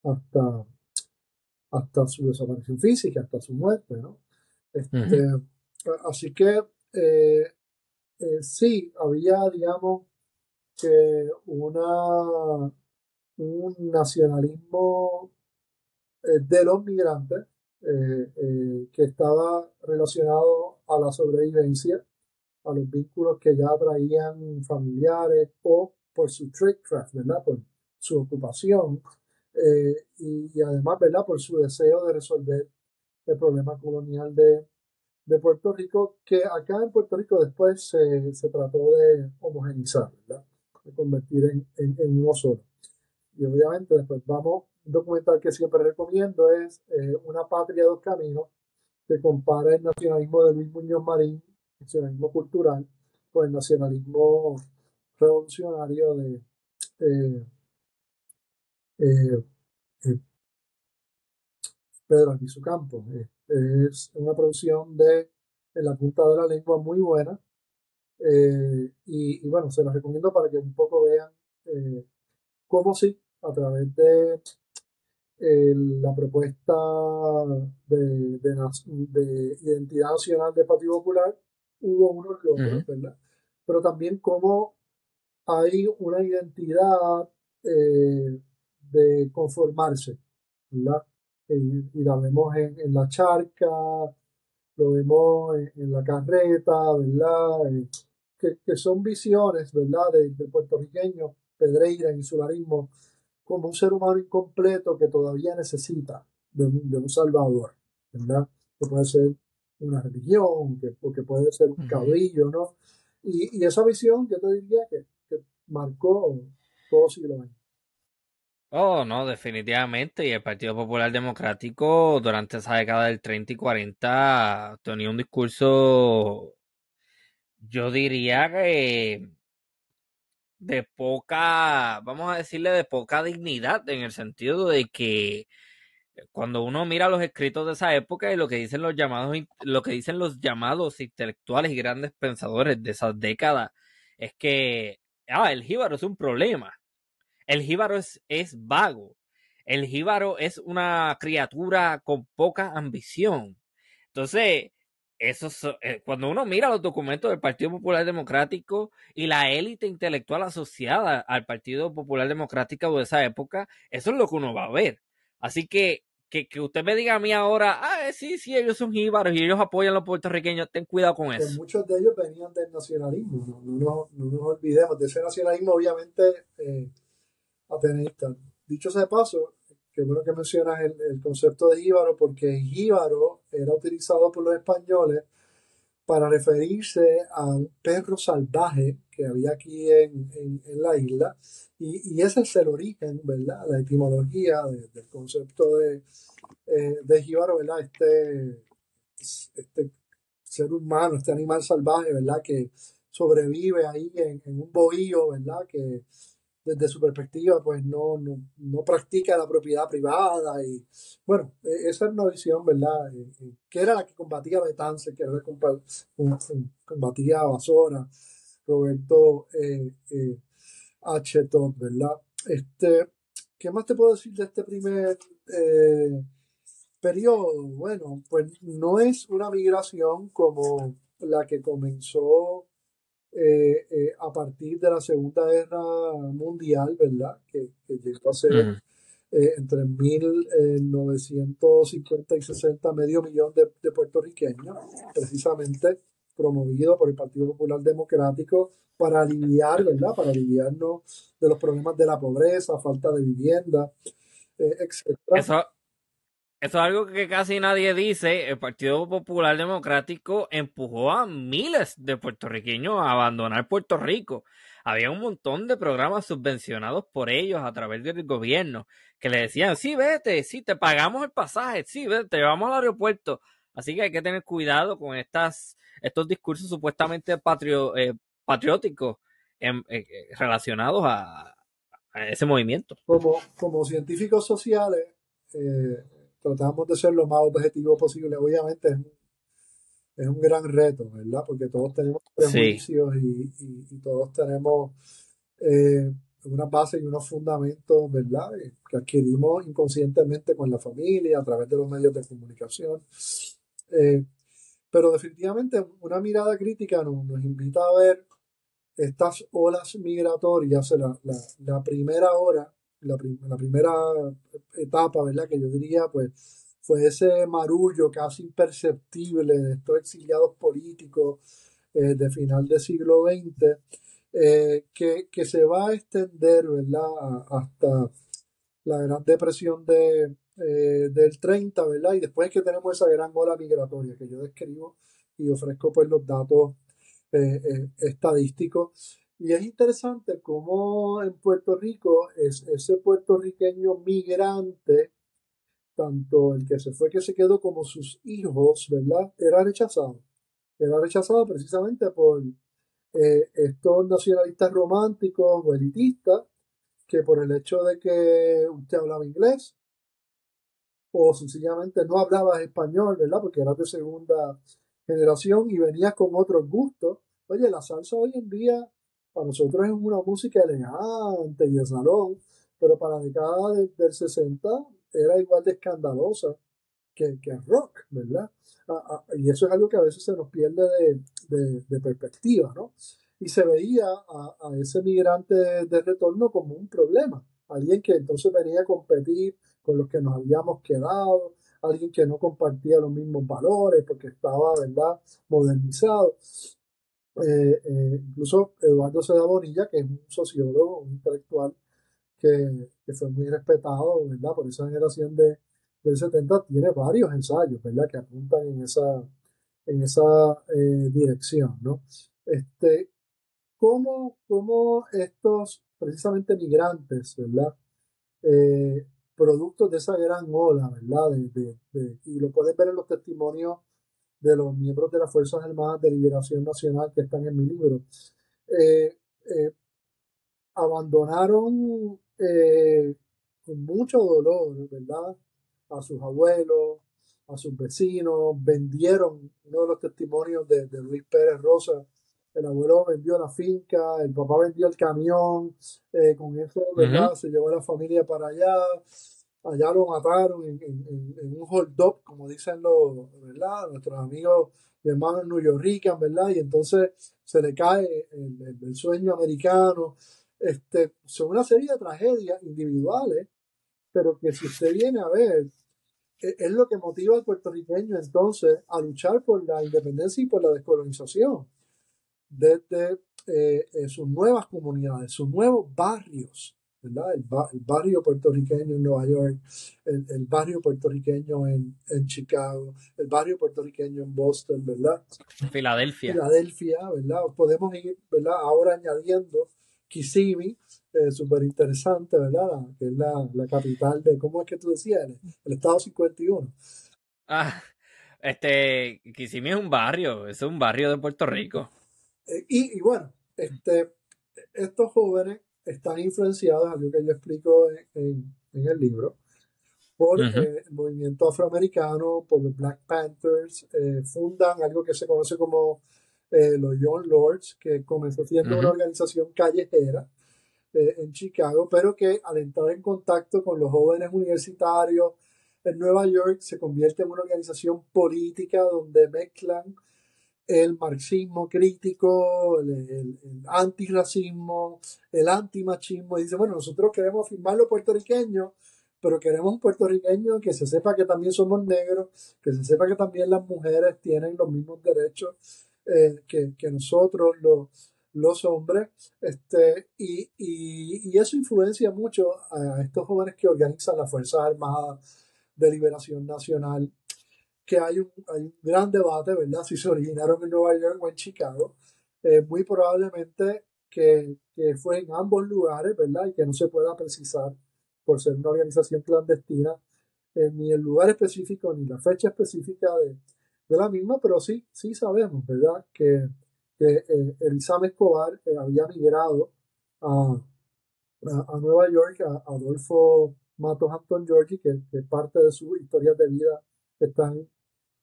Hasta, hasta su desaparición física, hasta su muerte, ¿no? Este, Así que eh, eh, sí, había, digamos, que una, un nacionalismo eh, de los migrantes que estaba relacionado a la sobrevivencia a los vínculos que ya traían familiares o por su tradecraft, ¿verdad? Por su ocupación eh, y, además, ¿verdad? Por su deseo de resolver el problema colonial de, Puerto Rico, que acá en Puerto Rico después se, se trató de homogenizar, ¿verdad? De convertir en, en, uno solo. Y obviamente después vamos, un documental que siempre recomiendo es eh, Una patria, dos caminos, que compara el nacionalismo de Luis Muñoz Marín nacionalismo cultural con el nacionalismo revolucionario de eh, eh, eh, Pedro Albizu Campos. es una producción de En la punta de la lengua muy buena. Y, bueno, se la recomiendo para que un poco vean cómo sí, a través de la propuesta de, de, identidad nacional del Partido Popular hubo unos logros, ¿verdad? Pero también como hay una identidad eh, de conformarse, ¿verdad? Y, la vemos en, la charca, lo vemos en, la carreta, ¿verdad? Eh, que, son visiones, ¿verdad? Del puertorriqueño, Pedreira, insularismo, como un ser humano incompleto que todavía necesita de un, de un salvador, ¿verdad? Que puede ser una religión, que, porque puede ser un cabrillo, ¿no? Y, y, esa visión, yo te diría que, que marcó todo siglo XX. Oh, no, definitivamente. Y el Partido Popular Democrático durante esa década del 30 y 40 tenía un discurso, yo diría que de poca, vamos a decirle, de poca dignidad, en el sentido de que cuando uno mira los escritos de esa época y lo que dicen los llamados, lo que dicen los llamados intelectuales y grandes pensadores de esas décadas, es que ah, el jíbaro es un problema. El jíbaro es, es vago. El jíbaro es una criatura con poca ambición. Entonces, eso, eh, cuando uno mira los documentos del Partido Popular Democrático y la élite intelectual asociada al Partido Popular Democrático de esa época, eso es lo que uno va a ver. Así que que, que, usted me diga a mí ahora, ah, sí, sí, ellos son jíbaros y ellos apoyan a los puertorriqueños, ten cuidado con eso. Pues muchos de ellos venían del nacionalismo, no, no, nos olvidemos de ese nacionalismo, obviamente, eh, ateneísta. Dicho sea de paso, que bueno que mencionas el, el concepto de jíbaro, porque jíbaro era utilizado por los españoles para referirse a un perro salvaje que había aquí en, en, la isla. Y, y, ese es el origen, ¿verdad? La etimología del concepto de, eh, de jíbaro, ¿verdad? Este, este ser humano, este animal salvaje, ¿verdad? Que sobrevive ahí en, en un bohío, ¿verdad? Que desde su perspectiva, pues no, no, no, practica la propiedad privada. Y bueno, e, esa es una visión, ¿verdad? Eh, eh, que era la que combatía Betance, que era la que combatía Basora, Roberto eh, H. Todd, ¿verdad? Este, ¿Qué más te puedo decir de este primer periodo? Bueno, pues no es una migración como la que comenzó eh, eh, a partir de la Segunda Guerra Mundial, ¿verdad? Que, llegó a ser eh, entre 1950 y 60 medio millón de, puertorriqueños, precisamente promovido por el Partido Popular Democrático para aliviar, ¿verdad? Para aliviarnos de los problemas de la pobreza, falta de vivienda, etc. Eso es algo que casi nadie dice. El Partido Popular Democrático empujó a miles de puertorriqueños a abandonar Puerto Rico. había un montón de programas subvencionados por ellos a través del gobierno que le decían, sí, vete, sí, te pagamos el pasaje, sí, vete, te llevamos al aeropuerto. Así que hay que tener cuidado con estas, estos discursos supuestamente eh, patrióticos eh, eh, relacionados a, ese movimiento. Como, como científicos sociales, tratamos de ser lo más objetivo posible. Obviamente es es un gran reto, ¿verdad? Porque todos tenemos prejuicios y, todos tenemos eh, una base y unos fundamentos, ¿verdad? Eh, que adquirimos inconscientemente con la familia, a través de los medios de comunicación. Eh, pero definitivamente una mirada crítica nos, invita a ver estas olas migratorias, la, la, primera hora, la, primera etapa, ¿verdad? Que yo diría, pues, fue ese marullo casi imperceptible de estos exiliados políticos eh, de final del siglo XX, eh, que, se va a extender ¿verdad? hasta la Gran Depresión de, eh, del 30, ¿verdad? Y después que tenemos esa gran ola migratoria que yo describo y ofrezco pues los datos estadísticos. Y es interesante cómo en Puerto Rico es ese puertorriqueño migrante tanto el que se fue que se quedó como sus hijos, ¿verdad? Era rechazado. Era rechazado precisamente por eh, estos nacionalistas románticos o elitistas que por el hecho de que usted hablaba inglés o sencillamente no hablaba español, ¿verdad? Porque era de segunda generación y venías con otros gustos. Oye, la salsa hoy en día para nosotros es una música elegante y de salón, pero para la década del 60 era igual de escandalosa que, que rock, ¿verdad? y eso es algo que a veces se nos pierde de, perspectiva, ¿no? Y se veía a, ese migrante de, retorno como un problema, alguien que entonces venía a competir con los que nos habíamos quedado, alguien que no compartía los mismos valores porque estaba, ¿verdad?, modernizado. Eh, eh, incluso Eduardo Seda Bonilla, que es un sociólogo, un intelectual que, fue muy respetado, ¿verdad? Por esa generación de, del 70 tiene varios ensayos, ¿verdad? Que apuntan en esa, en esa eh, dirección, ¿no? Este, ¿cómo, ¿Cómo estos, precisamente migrantes, ¿verdad? Productos de esa gran ola, ¿verdad? De, y lo pueden ver en los testimonios de los miembros de las Fuerzas Armadas de Liberación Nacional que están en mi libro. Eh, abandonaron eh, con mucho dolor, ¿verdad? A sus abuelos, a sus vecinos, vendieron uno de los testimonios de, Luis Pérez Rosa. El abuelo vendió la finca, el papá vendió el camión, eh, con eso, ¿verdad? Se llevó a la familia para allá, allá lo mataron en, un hold up, como dicen los, ¿verdad? Nuestros amigos y hermanos York, ¿verdad? Y entonces se le cae el sueño americano, este, son una serie de tragedias individuales, pero que si usted viene a ver, e, es lo que motiva al puertorriqueño entonces a luchar por la independencia y por la descolonización desde eh, eh, sus nuevas comunidades, sus nuevos barrios, ¿verdad? El, barrio puertorriqueño en Nueva York, el, barrio puertorriqueño en, en, Chicago, el barrio puertorriqueño en Boston, ¿verdad? Filadelfia. Filadelfia, ¿verdad? Podemos ir, ¿verdad? Ahora añadiendo Kissimmee, eh, súper interesante, ¿verdad? Que es la, la, capital de, ¿cómo es que tú decías? El, estado 51. Ah, este, Kissimmee es un barrio, es un barrio de Puerto Rico. Eh, y, y, bueno, este, estos jóvenes están influenciados, algo que yo explico en, en, el libro, por eh, el movimiento afroamericano, por los Black Panthers, fundan algo que se conoce como eh, los Young Lords, que comenzó siendo una organización callejera eh, en Chicago, pero que al entrar en contacto con los jóvenes universitarios en Nueva York se convierte en una organización política donde mezclan el marxismo crítico, el, antirracismo, el antimachismo, y dice, bueno, nosotros queremos firmar los puertorriqueños, pero queremos un puertorriqueño que se sepa que también somos negros, que se sepa que también las mujeres tienen los mismos derechos eh, que, nosotros los, los hombres, este, y, y, eso influencia mucho a estos jóvenes que organizan las Fuerzas Armadas de Liberación Nacional, que hay un, hay un gran debate, ¿verdad? Si se originaron en Nueva York o en Chicago. Eh, muy probablemente que, que, fue en ambos lugares, ¿verdad? Y que no se pueda precisar por ser una organización clandestina, eh, ni el lugar específico ni la fecha específica de, de la misma, pero sí, sí sabemos, ¿verdad? Que, que eh, Escobar eh, había migrado a, a, Nueva York, a, Adolfo Matos Anton Giorgi, que, que, parte de sus historias de vida están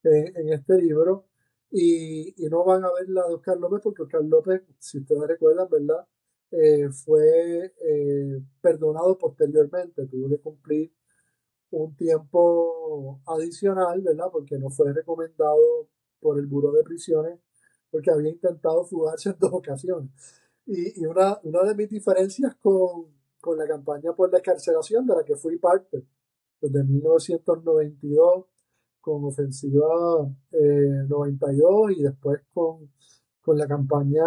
en este libro. Y, y, no van a ver la de Oscar López, porque Oscar López, si ustedes recuerdan, ¿verdad? Eh, fue eh, perdonado posteriormente, tuvo que cumplir un tiempo adicional, ¿verdad? Porque no fue recomendado por el Buró de Prisiones, porque había intentado fugarse en dos ocasiones. Y, y una, una de mis diferencias con, con la campaña por la escarcelación, de la que fui parte, desde 1992 con Ofensiva 92 eh, y después con, con la campaña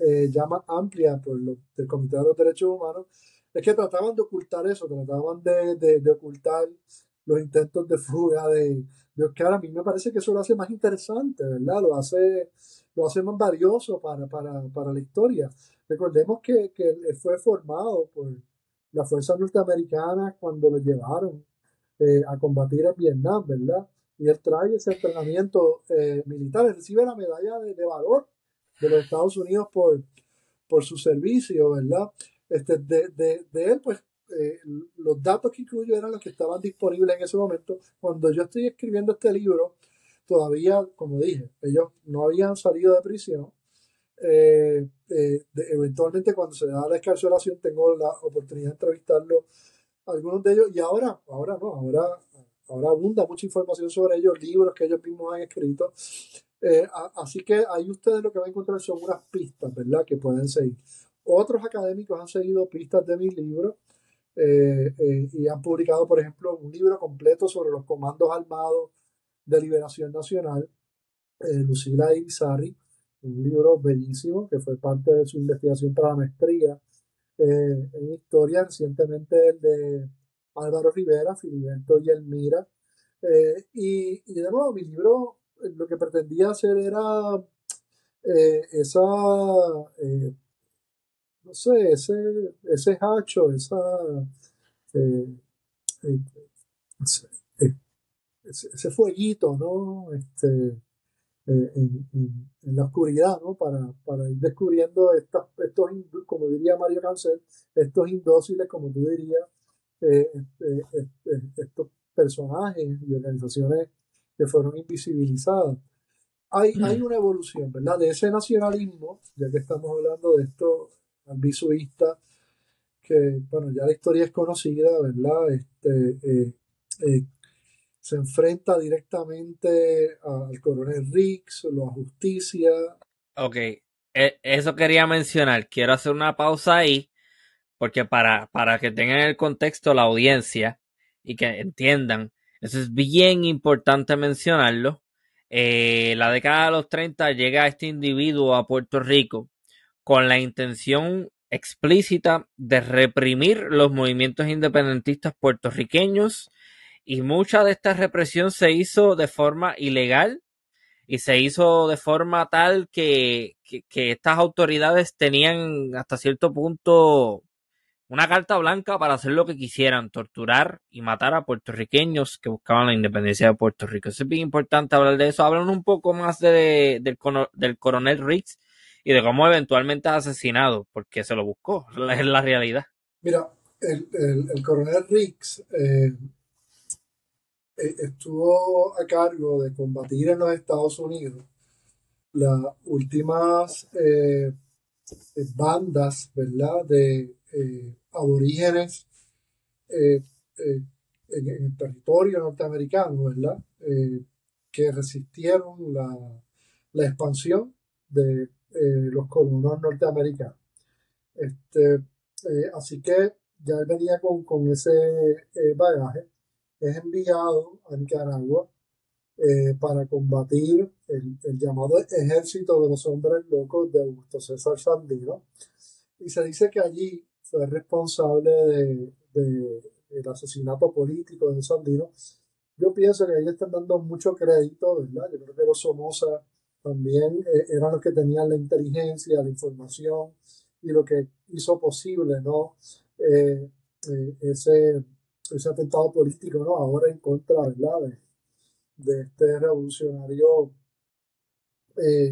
eh, ya más amplia por del Comité de los Derechos Humanos, es que trataban de ocultar eso, trataban de, de, ocultar los intentos de fuga de, de Oscar. A mí me parece que eso lo hace más interesante, ¿verdad? Lo hace, lo hace más valioso para, para, para la historia. Recordemos que, que fue formado por las fuerzas norteamericanas cuando lo llevaron eh, a combatir en Vietnam, ¿verdad? Y él trae ese entrenamiento eh, militar, recibe la medalla de, valor de los Estados Unidos por, por su servicio, ¿verdad? Este, de, de, de él, pues eh, los datos que incluyo eran los que estaban disponibles en ese momento. Cuando yo estoy escribiendo este libro, todavía, como dije, ellos no habían salido de prisión. Eh, eventualmente cuando se da la escarcelación tengo la oportunidad de entrevistarlo algunos de ellos y ahora, ahora no, ahora ahora abunda mucha información sobre ellos, libros que ellos mismos han escrito. Eh, así que ahí ustedes lo que van a encontrar son unas pistas, ¿verdad? Que pueden seguir. Otros académicos han seguido pistas de mis libros eh, eh, y han publicado, por ejemplo, un libro completo sobre los comandos armados de liberación nacional, Lucila Ibizarri, un libro bellísimo que fue parte de su investigación para la maestría en historia, recientemente el de Álvaro Rivera, Filiberto y Elmira. Eh, y, y, de nuevo, mi libro eh, lo que pretendía hacer era eh, esa, no sé, ese, ese hacho, esa, ese, ese, fueguito, ¿no? Este, en, en, la oscuridad, ¿no? Para, para ir descubriendo estas, estos, como diría Mario Cancel, estos indóciles, como tú dirías, eh, estos personajes y organizaciones que fueron invisibilizadas. Hay, hay mm. una evolución, ¿verdad? De ese nacionalismo, ya que estamos hablando de esto ambisuista, que, bueno, ya la historia es conocida, ¿verdad? Este, eh, eh, se enfrenta directamente al coronel Riggs, a justicia. Ok, e, eso quería mencionar. Quiero hacer una pausa ahí porque para, para que tengan el contexto la audiencia y que entiendan, eso es bien importante mencionarlo. Eh, la década de los 30 llega este individuo a Puerto Rico con la intención explícita de reprimir los movimientos independentistas puertorriqueños y mucha de esta represión se hizo de forma ilegal y se hizo de forma tal que, que estas autoridades tenían hasta cierto punto una carta blanca para hacer lo que quisieran, torturar y matar a puertorriqueños que buscaban la independencia de Puerto Rico. es bien importante hablar de eso. Hablan un poco más de, del, coronel Riggs y de cómo eventualmente ha asesinado, porque se lo buscó, es la realidad. Mira, el, el, coronel Riggs eh, eh, estuvo a cargo de combatir en los Estados Unidos las últimas eh, bandas, ¿verdad?, de eh, aborígenes eh, eh, en, el territorio norteamericano, ¿verdad? que resistieron la, expansión de los colonos norteamericanos. Este, así que ya venía con, con ese bagaje. Es enviado a Nicaragua para combatir el, el, llamado ejército de los hombres locos de Augusto César Sandino. Y se dice que allí fue responsable de, del asesinato político de Sandino. Yo pienso que ahí están dando mucho crédito, ¿verdad? Yo creo que los Somoza también eh, eran los que tenían la inteligencia, la información y lo que hizo posible ¿no? Eh, eh, ese, ese atentado político ¿no? ahora en contra ¿verdad? De, de este revolucionario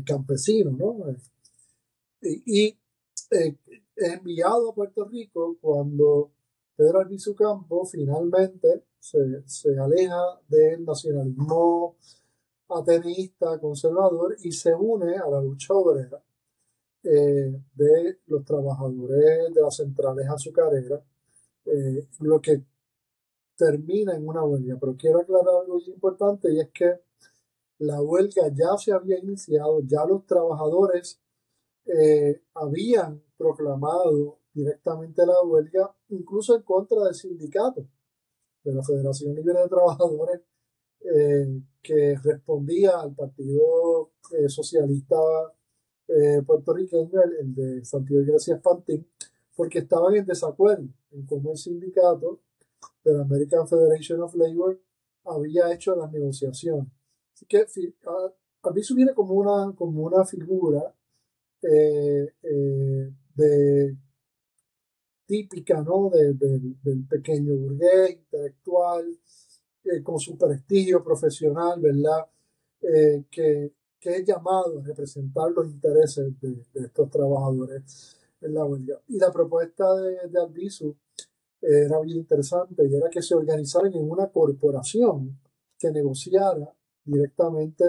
campesino. ¿no? Y enviado a Puerto Rico cuando Pedro Albizu Campo finalmente se, se aleja del nacionalismo ateísta conservador y se une a la lucha obrera eh, de los trabajadores de las centrales azucareras, eh, lo que termina en una huelga. Pero quiero aclarar algo importante y es que la huelga ya se había iniciado, ya los trabajadores eh, habían proclamado directamente la huelga, incluso en contra del sindicato de la Federación Libre de Trabajadores, que respondía al Partido Socialista eh, puertorriqueño, el, de Santiago Gracias Pantín, porque estaban en desacuerdo en cómo el sindicato de la American Federation of Labor había hecho las negociaciones. Así que a, mí viene como una, como una figura eh, eh, de, típica ¿no? del pequeño burgués, intelectual, con su prestigio profesional, ¿verdad? que, que es llamado a representar los intereses de, estos trabajadores en la huelga. Y la propuesta de, de Albizu era bien interesante y era que se organizaran en una corporación que negociara directamente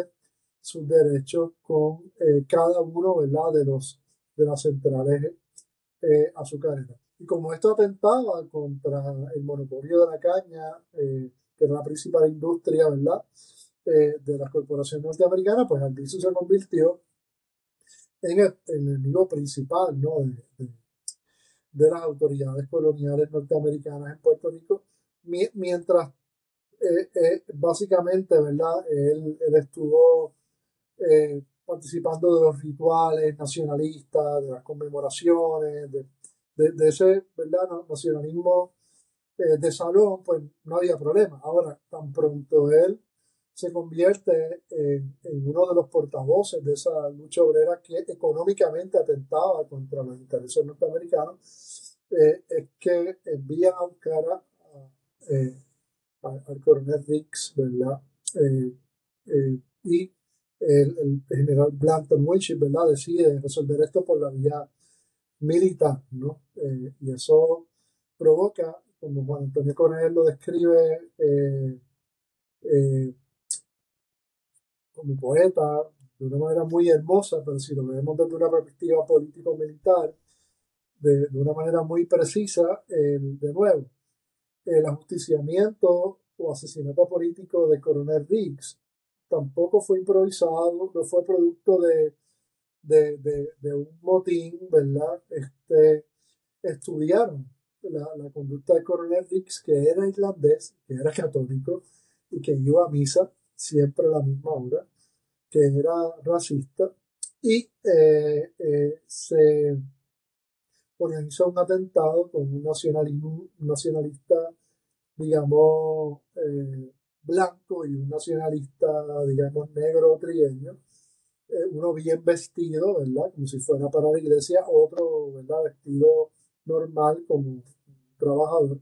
sus derechos con eh, cada uno ¿verdad? de los de las centrales eh, azucareras. Y como esto atentaba contra el monopolio de la caña, eh, que era la principal industria, ¿verdad? de la corporación norteamericana, pues Albizu se convirtió en el enemigo principal ¿no? de, las autoridades coloniales norteamericanas en Puerto Rico, mientras eh, eh, básicamente ¿verdad? Él, estuvo eh, participando de los rituales nacionalistas, de las conmemoraciones, de, ese ¿verdad? nacionalismo de salón, pues no había problema. Ahora, tan pronto él se convierte en, uno de los portavoces de esa lucha obrera que económicamente atentaba contra los intereses norteamericanos, eh, es que envían a buscar eh, al coronel Riggs, ¿verdad? Eh, y el, general Blanton Winship, ¿verdad? Decide resolver esto por la vía militar, ¿no? y eso provoca, como Juan Antonio Coronel lo describe, como poeta de una manera muy hermosa, pero si lo vemos desde una perspectiva político-militar, de, una manera muy precisa, de nuevo, el ajusticiamiento o asesinato político de Coronel Riggs tampoco fue improvisado, no fue producto de, de, un motín, ¿verdad? Este, estudiaron la, la, conducta de Coronel Riggs, que era irlandés, que era católico y que iba a misa siempre a la misma hora, que era racista, y eh, eh, se organizó un atentado con un, nacionalismo, nacionalista, digamos, eh, blanco y un nacionalista, digamos, negro trieño, uno bien vestido, ¿verdad? Como si fuera para la iglesia, otro, ¿verdad? Vestido normal como trabajador.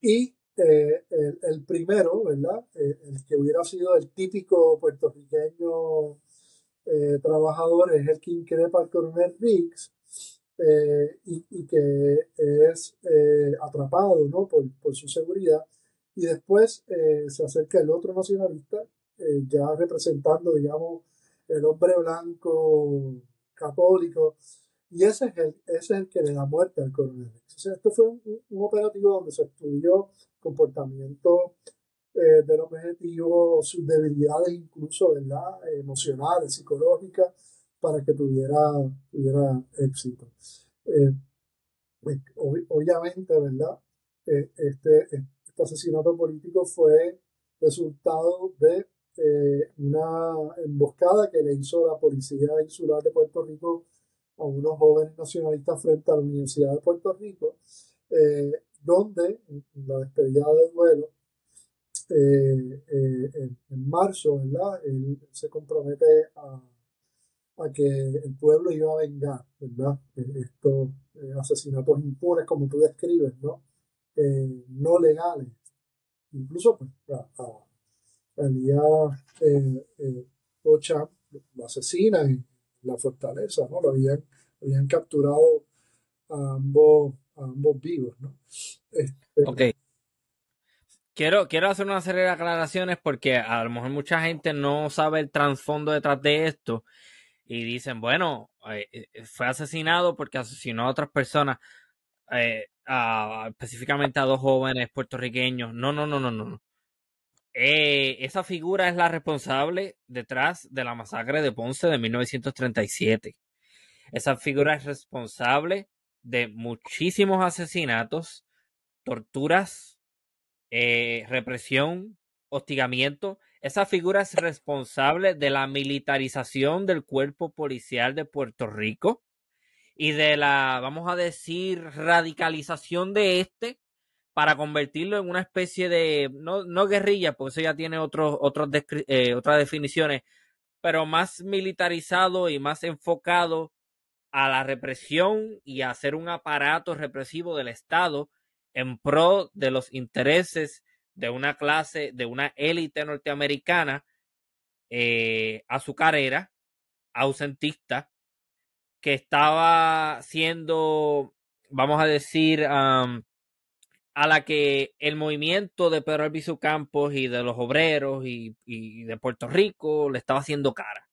Y eh, el, primero, ¿verdad? Eh, el que hubiera sido el típico puertorriqueño eh, trabajador es el que increpa al coronel Riggs y, que es atrapado ¿no? por, por, su seguridad. Y después se acerca el otro nacionalista, ya representando, digamos, el hombre blanco católico. Y ese es el, ese es el que le da muerte al coronel Riggs. esto fue un, operativo donde se estudió comportamiento eh, del objetivo, sus debilidades incluso, ¿verdad? Emocionales, psicológicas, para que tuviera, tuviera éxito. Eh, pues, obviamente, ¿verdad? Eh, este, este asesinato político fue resultado de una emboscada que le hizo la Policía Insular de Puerto Rico a unos jóvenes nacionalistas frente a la Universidad de Puerto Rico, donde en la despedida de duelo, eh, eh, en, marzo, ¿verdad? Él se compromete a, a que el pueblo iba a vengar, ¿verdad? Estos asesinatos impunes, como tú describes, ¿no? No legales. Incluso, pues, había Ocha lo asesina en la fortaleza, ¿no? Lo habían, habían capturado a ambos, ambos vivos, ¿no? Este, ok. Quiero, quiero hacer una serie de aclaraciones porque a lo mejor mucha gente no sabe el trasfondo detrás de esto y dicen, bueno, eh, eh, fue asesinado porque asesinó a otras personas, eh, específicamente a dos jóvenes puertorriqueños. No, no, no, no, no. esa figura es la responsable detrás de la masacre de Ponce de 1937. Esa figura es responsable de muchísimos asesinatos, torturas, eh, represión, hostigamiento. Esa figura es responsable de la militarización del cuerpo policial de Puerto Rico y de la, vamos a decir, radicalización de este para convertirlo en una especie de, no, no guerrilla, porque eso ya tiene otros, otros eh, otras definiciones, pero más militarizado y más enfocado a la represión y a hacer un aparato represivo del Estado en pro de los intereses de una clase, de una élite norteamericana eh, azucarera, ausentista, que estaba siendo, vamos a decir, a la que el movimiento de Pedro Albizu Campos y de los obreros y, y de Puerto Rico le estaba haciendo cara.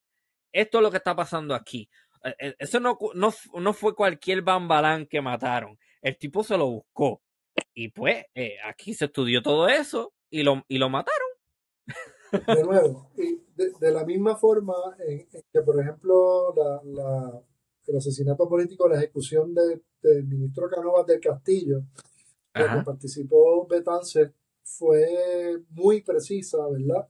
Esto es lo que está pasando aquí. Eh, eh, eso no, no, fue cualquier bambalán que mataron. El tipo se lo buscó. Y pues eh, aquí se estudió todo eso y lo, y lo mataron. De nuevo, y de, la misma forma en, que, por ejemplo, la, el asesinato político, la ejecución del ministro Canovas del Castillo, que participó Betance, fue muy precisa, ¿verdad?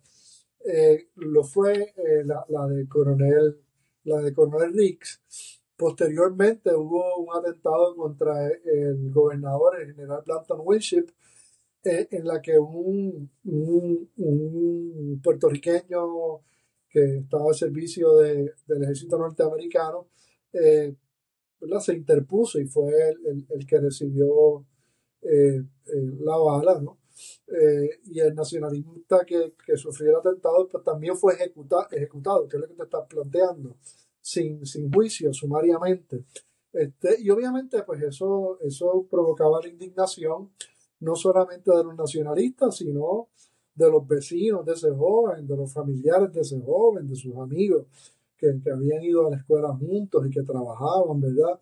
lo fue la, la del coronel la de Coronel Riggs. Posteriormente hubo un atentado contra el gobernador, el general Blanton Winship, eh, en la que un, un, puertorriqueño que estaba al servicio del ejército norteamericano eh, se interpuso y fue el, el, que recibió eh, la bala, ¿no? y el nacionalista que, que, sufrió el atentado pues, también fue ejecutado, ejecutado, que es lo que te estás planteando sin, sin juicio, sumariamente. Este, y obviamente, pues eso, eso provocaba la indignación no solamente de los nacionalistas, sino de los vecinos de ese joven, de los familiares de ese joven, de sus amigos que, habían ido a la escuela juntos y que trabajaban, ¿verdad?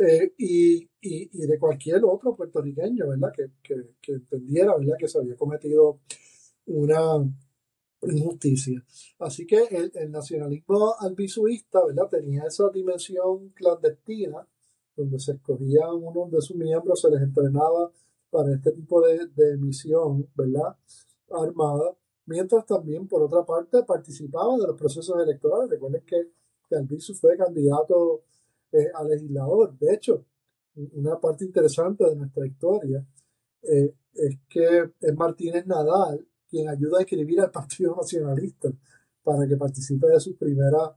Eh, y, y, y, de cualquier otro puertorriqueño, ¿verdad? Que, que, que entendiera, ¿verdad? Que se había cometido una, injusticia. Así que el, nacionalismo albisuista, ¿verdad? Tenía esa dimensión clandestina, donde se escogían uno de sus miembros, se les entrenaba para este tipo de, misión, ¿verdad? Armada, mientras también, por otra parte, participaba de los procesos electorales. Recuerden que, Albizu fue candidato eh, a legislador. De hecho, una parte interesante de nuestra historia eh, es que es Martínez Nadal quien ayuda a escribir al Partido Nacionalista para que participe de sus primeras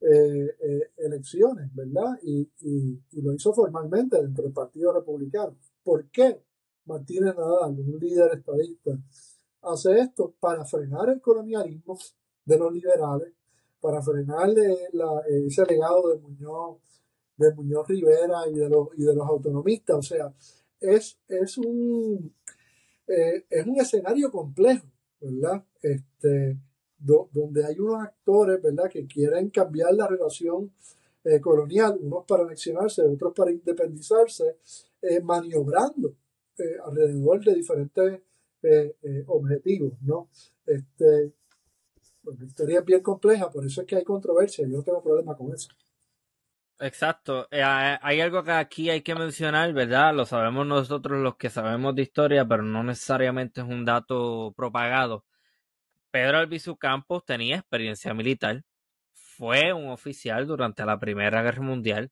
eh, eh, elecciones, ¿verdad? Y, lo hizo formalmente dentro del Partido Republicano. ¿Por qué Martínez Nadal, un líder estadista, hace esto? Para frenar el colonialismo de los liberales, para frenar ese legado de Muñoz, de Muñoz Rivera y de los, y de los autonomistas. O sea, es, es un eh, es un escenario complejo, ¿verdad? Este, donde hay unos actores, ¿verdad?, que quieren cambiar la relación eh, colonial, unos para anexionarse, otros para independizarse, eh, maniobrando alrededor de diferentes objetivos, ¿no? Este, pues, la historia es bien compleja, por eso es que hay controversia, yo no tengo problema con eso. Exacto. Eh, hay algo que aquí hay que mencionar, ¿verdad? Lo sabemos nosotros los que sabemos de historia, pero no necesariamente es un dato propagado. Pedro Albizu Campos tenía experiencia militar, fue un oficial durante la Primera Guerra Mundial,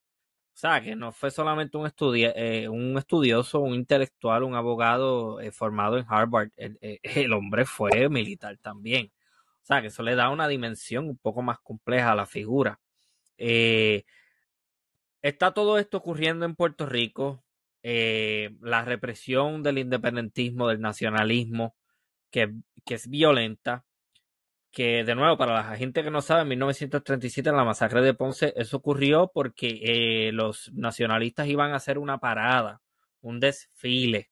o sea, que no fue solamente un, eh, un estudioso, un intelectual, un abogado eh, formado en Harvard, el, el hombre fue militar también. O sea, que eso le da una dimensión un poco más compleja a la figura. Eh, está todo esto ocurriendo en Puerto Rico. Eh, la represión del independentismo, del nacionalismo, que, que, es violenta. Que, de nuevo, para la gente que no sabe, en 1937, en la masacre de Ponce, eso ocurrió porque eh, los nacionalistas iban a hacer una parada, un desfile.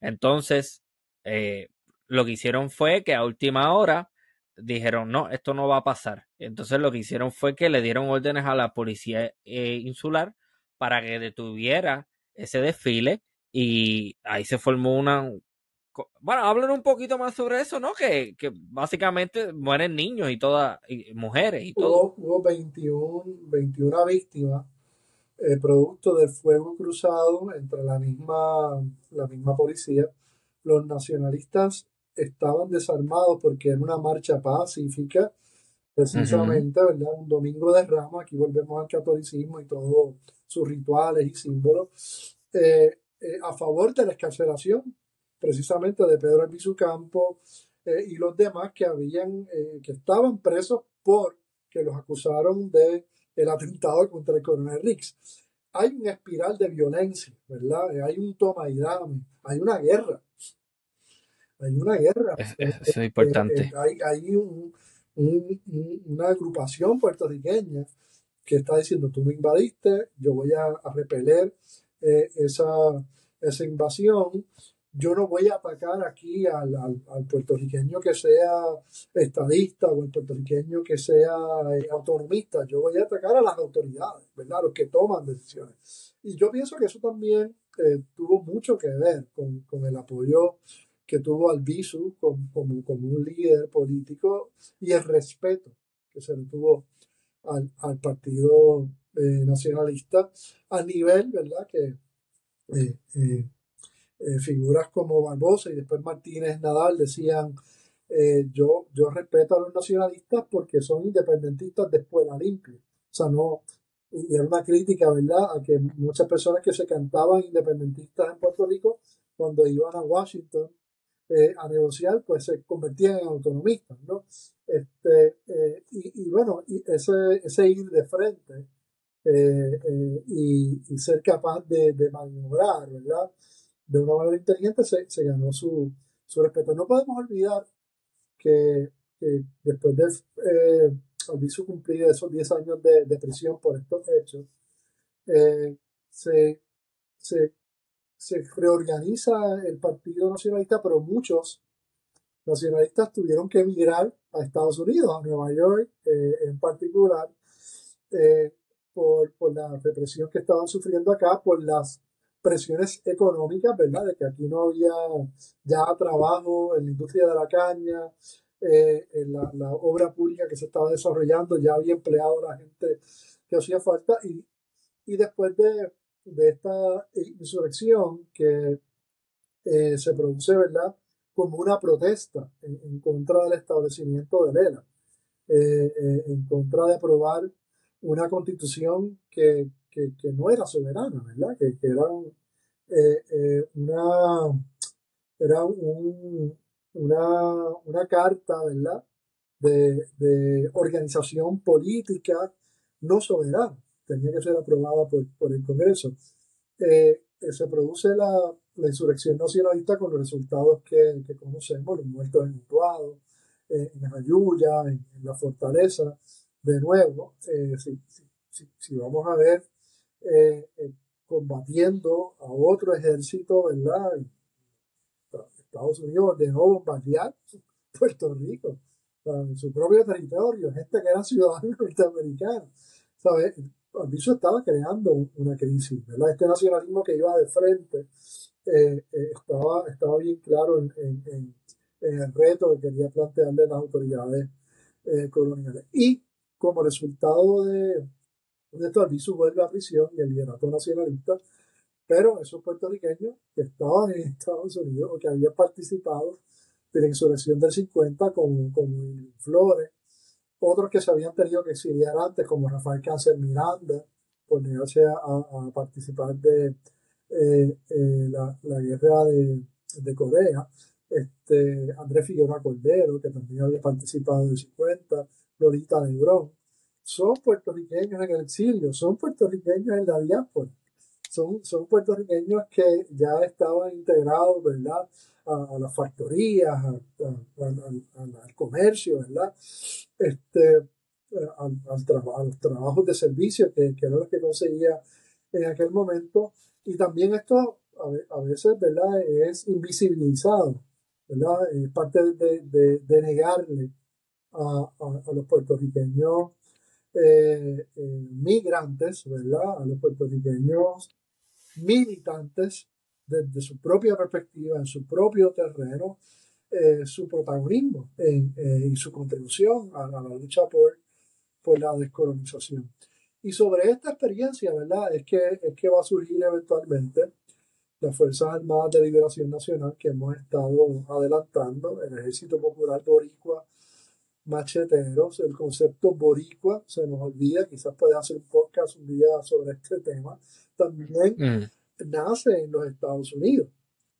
Entonces, eh, lo que hicieron fue que a última hora dijeron, no, esto no va a pasar. Entonces lo que hicieron fue que le dieron órdenes a la policía eh, insular para que detuviera ese desfile y ahí se formó una... Bueno, hablen un poquito más sobre eso, ¿no? Que, que básicamente mueren niños y todas, y mujeres y todo. Hubo, 21, 21 víctimas eh, producto del fuego cruzado entre la misma, la misma policía. Los nacionalistas estaban desarmados porque era una marcha pacífica, precisamente, ¿verdad? Un domingo de ramos, aquí volvemos al catolicismo y todos sus rituales y símbolos, eh, eh, a favor de la escarcelación, precisamente de Pedro Albizu Campo eh, y los demás que habían, que estaban presos por que los acusaron de el atentado contra el coronel Riggs. Hay una espiral de violencia, ¿verdad? Hay un toma y dame, hay una guerra hay una guerra. Es, es, importante. hay, hay un, una agrupación puertorriqueña que está diciendo, tú me invadiste, yo voy a, repeler eh, esa, esa invasión, yo no voy a atacar aquí al, al, puertorriqueño que sea estadista o el puertorriqueño que sea eh, autonomista, yo voy a atacar a las autoridades, ¿verdad? Los que toman decisiones. Y yo pienso que eso también eh, tuvo mucho que ver con, con el apoyo que tuvo al como, como, como, un líder político y el respeto que se le tuvo al, al Partido eh, Nacionalista a nivel, ¿verdad? Que eh, eh, figuras como Barbosa y después Martínez Nadal decían, yo, yo respeto a los nacionalistas porque son independentistas de escuela limpia. O sea, no, y era una crítica, ¿verdad?, a que muchas personas que se cantaban independentistas en Puerto Rico, cuando iban a Washington, eh, a negociar, pues se convertían en autonomistas, ¿no? Este, eh, y, bueno, y ese, ese ir de frente eh, y, ser capaz de, de, maniobrar, ¿verdad? De una manera inteligente se, se ganó su, su, respeto. No podemos olvidar que, después de eh, haber cumplido esos 10 años de, de, prisión por estos hechos, se, se se reorganiza el Partido Nacionalista, pero muchos nacionalistas tuvieron que emigrar a Estados Unidos, a Nueva York eh, en particular, eh, por, por, la represión que estaban sufriendo acá, por las presiones económicas, ¿verdad? De que aquí no había ya trabajo en la industria de la caña, eh, en la, la, obra pública que se estaba desarrollando, ya había empleado a la gente que hacía falta y, y después de de esta insurrección que eh, se produce, ¿verdad?, como una protesta en, contra del establecimiento de Lela, eh, eh, en contra de aprobar una constitución que, que, no era soberana, ¿verdad?, que, era una, era un, una, una carta, ¿verdad?, de, de organización política no soberana tenía que ser aprobada por, por el Congreso. Eh, eh, se produce la, la, insurrección nacionalista con los resultados que, que conocemos, los muertos en Utuado, eh, en Ayuya, en, la Fortaleza. De nuevo, si, si, si, vamos a ver combatiendo a otro ejército, ¿verdad? Estados Unidos de nuevo bombardear Puerto Rico, en su propio territorio, gente que era ciudadano norteamericano. ¿sabes? Alviso estaba creando una crisis, ¿verdad? Este nacionalismo que iba de frente eh, eh, estaba, estaba bien claro en, en, el reto que quería plantearle las autoridades eh, coloniales. Y como resultado de, de esto, Alviso vuelve a prisión y el liderato nacionalista, pero esos puertorriqueños que estaban en Estados Unidos o que habían participado de la insurrección del 50, como, como Flores, otros que se habían tenido que exiliar antes, como Rafael Cáncer Miranda, por negarse a, participar de eh, eh, la, guerra de, Corea, este, Andrés Figueroa Cordero, que también había participado en el 50, Lolita Lebrón, son puertorriqueños en el exilio, son puertorriqueños en la diáspora, son, son puertorriqueños que ya estaban integrados, ¿verdad? A, las factorías, al comercio, ¿verdad? Este, al, a los trabajos de servicio que, que eran los que conseguía en aquel momento. Y también esto a, veces, ¿verdad? Es invisibilizado, ¿verdad? Es parte de, de, negarle a, a, los puertorriqueños eh, eh, migrantes, ¿verdad? A los puertorriqueños militantes desde su propia perspectiva, en su propio terreno, eh, su protagonismo y su contribución a, la lucha por, por la descolonización. Y sobre esta experiencia, ¿verdad? Es que, es que va a surgir eventualmente las Fuerzas Armadas de Liberación Nacional que hemos estado adelantando, el Ejército Popular Boricua Macheteros, el concepto boricua se nos olvida, quizás puede hacer un podcast un día sobre este tema, también mm. nace en los Estados Unidos,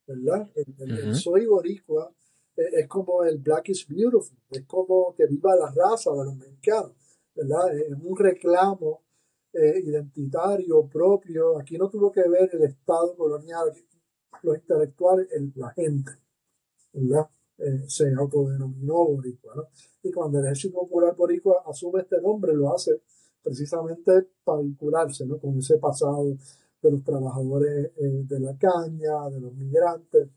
¿verdad? El, soy boricua eh, es como el Black is Beautiful, es como que viva la raza de los mexicanos, ¿verdad? Es un reclamo eh, identitario propio. Aquí no tuvo que ver el Estado colonial, los intelectuales, la gente, ¿verdad? Se autodenominó boricua, ¿no? Y cuando el Ejército Popular Boricua asume este nombre, lo hace precisamente para vincularse, ¿no? Con ese pasado de los trabajadores eh, de la caña, de los migrantes.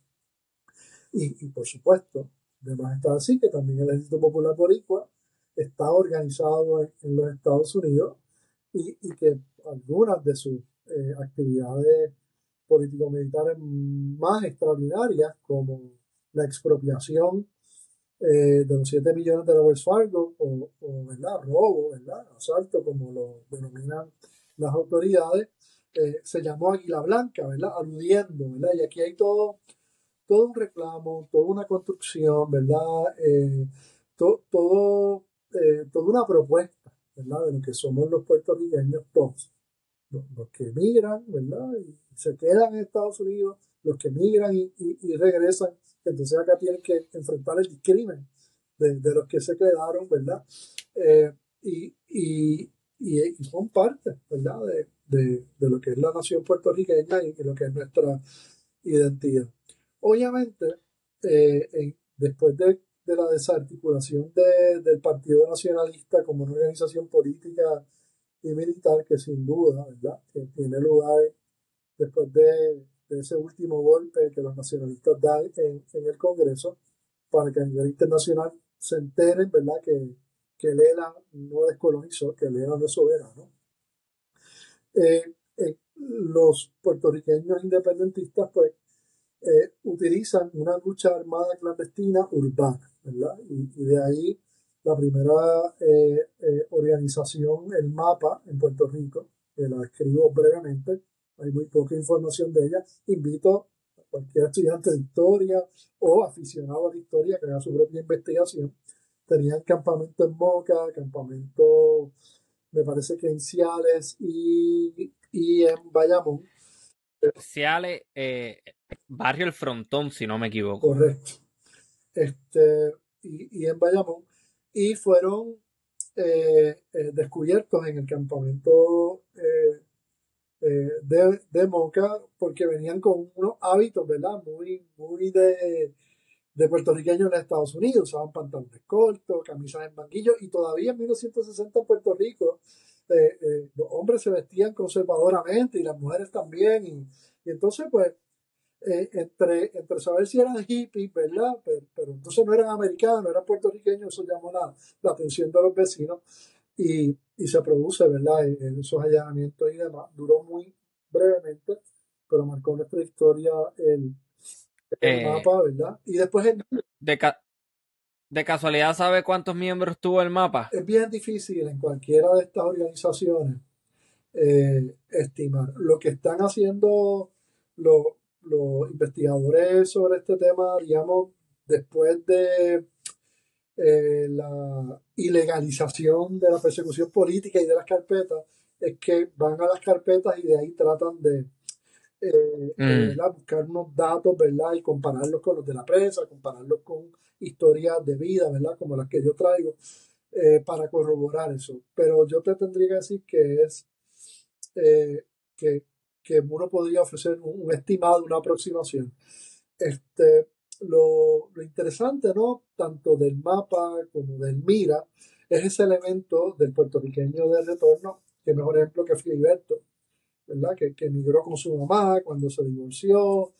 Y, por supuesto, además está así que también el Ejército Popular Boricua está organizado en, los Estados Unidos y, que algunas de sus eh, actividades político-militares más extraordinarias, como la expropiación eh, de los 7 millones de la Wells Fargo, o, ¿verdad? robo, ¿verdad? asalto, como lo denominan las autoridades, eh, se llamó Águila Blanca, ¿verdad? aludiendo, ¿verdad? y aquí hay todo, todo un reclamo, toda una construcción, ¿verdad? todo eh, toda una propuesta, ¿verdad? De lo que somos los puertorriqueños todos. Los, que emigran, ¿verdad? Y se quedan en Estados Unidos, los que emigran y, regresan, entonces acá tienen que enfrentar el discrimen de, los que se quedaron, ¿verdad? Eh, y, y, son parte, ¿verdad? De, lo que es la nación puertorriqueña y, lo que es nuestra identidad. Obviamente, eh, después de de la desarticulación del Partido Nacionalista como una organización política y militar que sin duda, ¿verdad?, que tiene lugar después de, ese último golpe que los nacionalistas dan en, el Congreso para que a nivel internacional se enteren, ¿verdad?, que, que no descolonizó, que Lela no es soberano. Eh, eh, los puertorriqueños independentistas, pues, eh, utilizan una lucha armada clandestina urbana. Y, de ahí la primera eh, eh, organización, el MAPA, en Puerto Rico, que la escribo brevemente, hay muy poca información de ella. Invito a cualquier estudiante de historia o aficionado a la historia que haga su propia investigación. Tenían campamento en Moca, campamento, me parece que en Ciales y, y en Bayamón. Ciales, eh, barrio El Frontón, si no me equivoco. Correcto este, y, en Bayamón, y fueron eh, eh, descubiertos en el campamento eh, de, de, Moca porque venían con unos hábitos, ¿verdad? Muy, muy de, de puertorriqueños en Estados Unidos, usaban pantalones cortos, camisas en banquillo, y todavía en 1960 en Puerto Rico los hombres se vestían conservadoramente y las mujeres también, y, entonces pues eh, entre, entre saber si eran hippies, ¿verdad? Pero, entonces no eran americanos, no eran puertorriqueños, eso llamó la, la atención de los vecinos y, y se produce, ¿verdad? En, esos allanamientos y demás. Duró muy brevemente, pero marcó nuestra historia el, el eh, mapa, ¿verdad? Y después De, ¿De casualidad sabe cuántos miembros tuvo el mapa? Es bien difícil en cualquiera de estas organizaciones eh, estimar. Lo que están haciendo los los investigadores sobre este tema, digamos, después de eh, la ilegalización de la persecución política y de las carpetas, es que van a las carpetas y de ahí tratan de eh, mm. buscar unos datos, ¿verdad? Y compararlos con los de la prensa, compararlos con historias de vida, ¿verdad? Como las que yo traigo. eh, para corroborar eso. Pero yo te tendría que decir que es eh, que, que, uno podría ofrecer un, estimado, una aproximación. Este, lo, interesante, ¿no? Tanto del mapa como del Mira, es ese elemento del puertorriqueño de retorno, que mejor ejemplo que Filiberto, ¿verdad? Que, que emigró con su mamá cuando se divorció,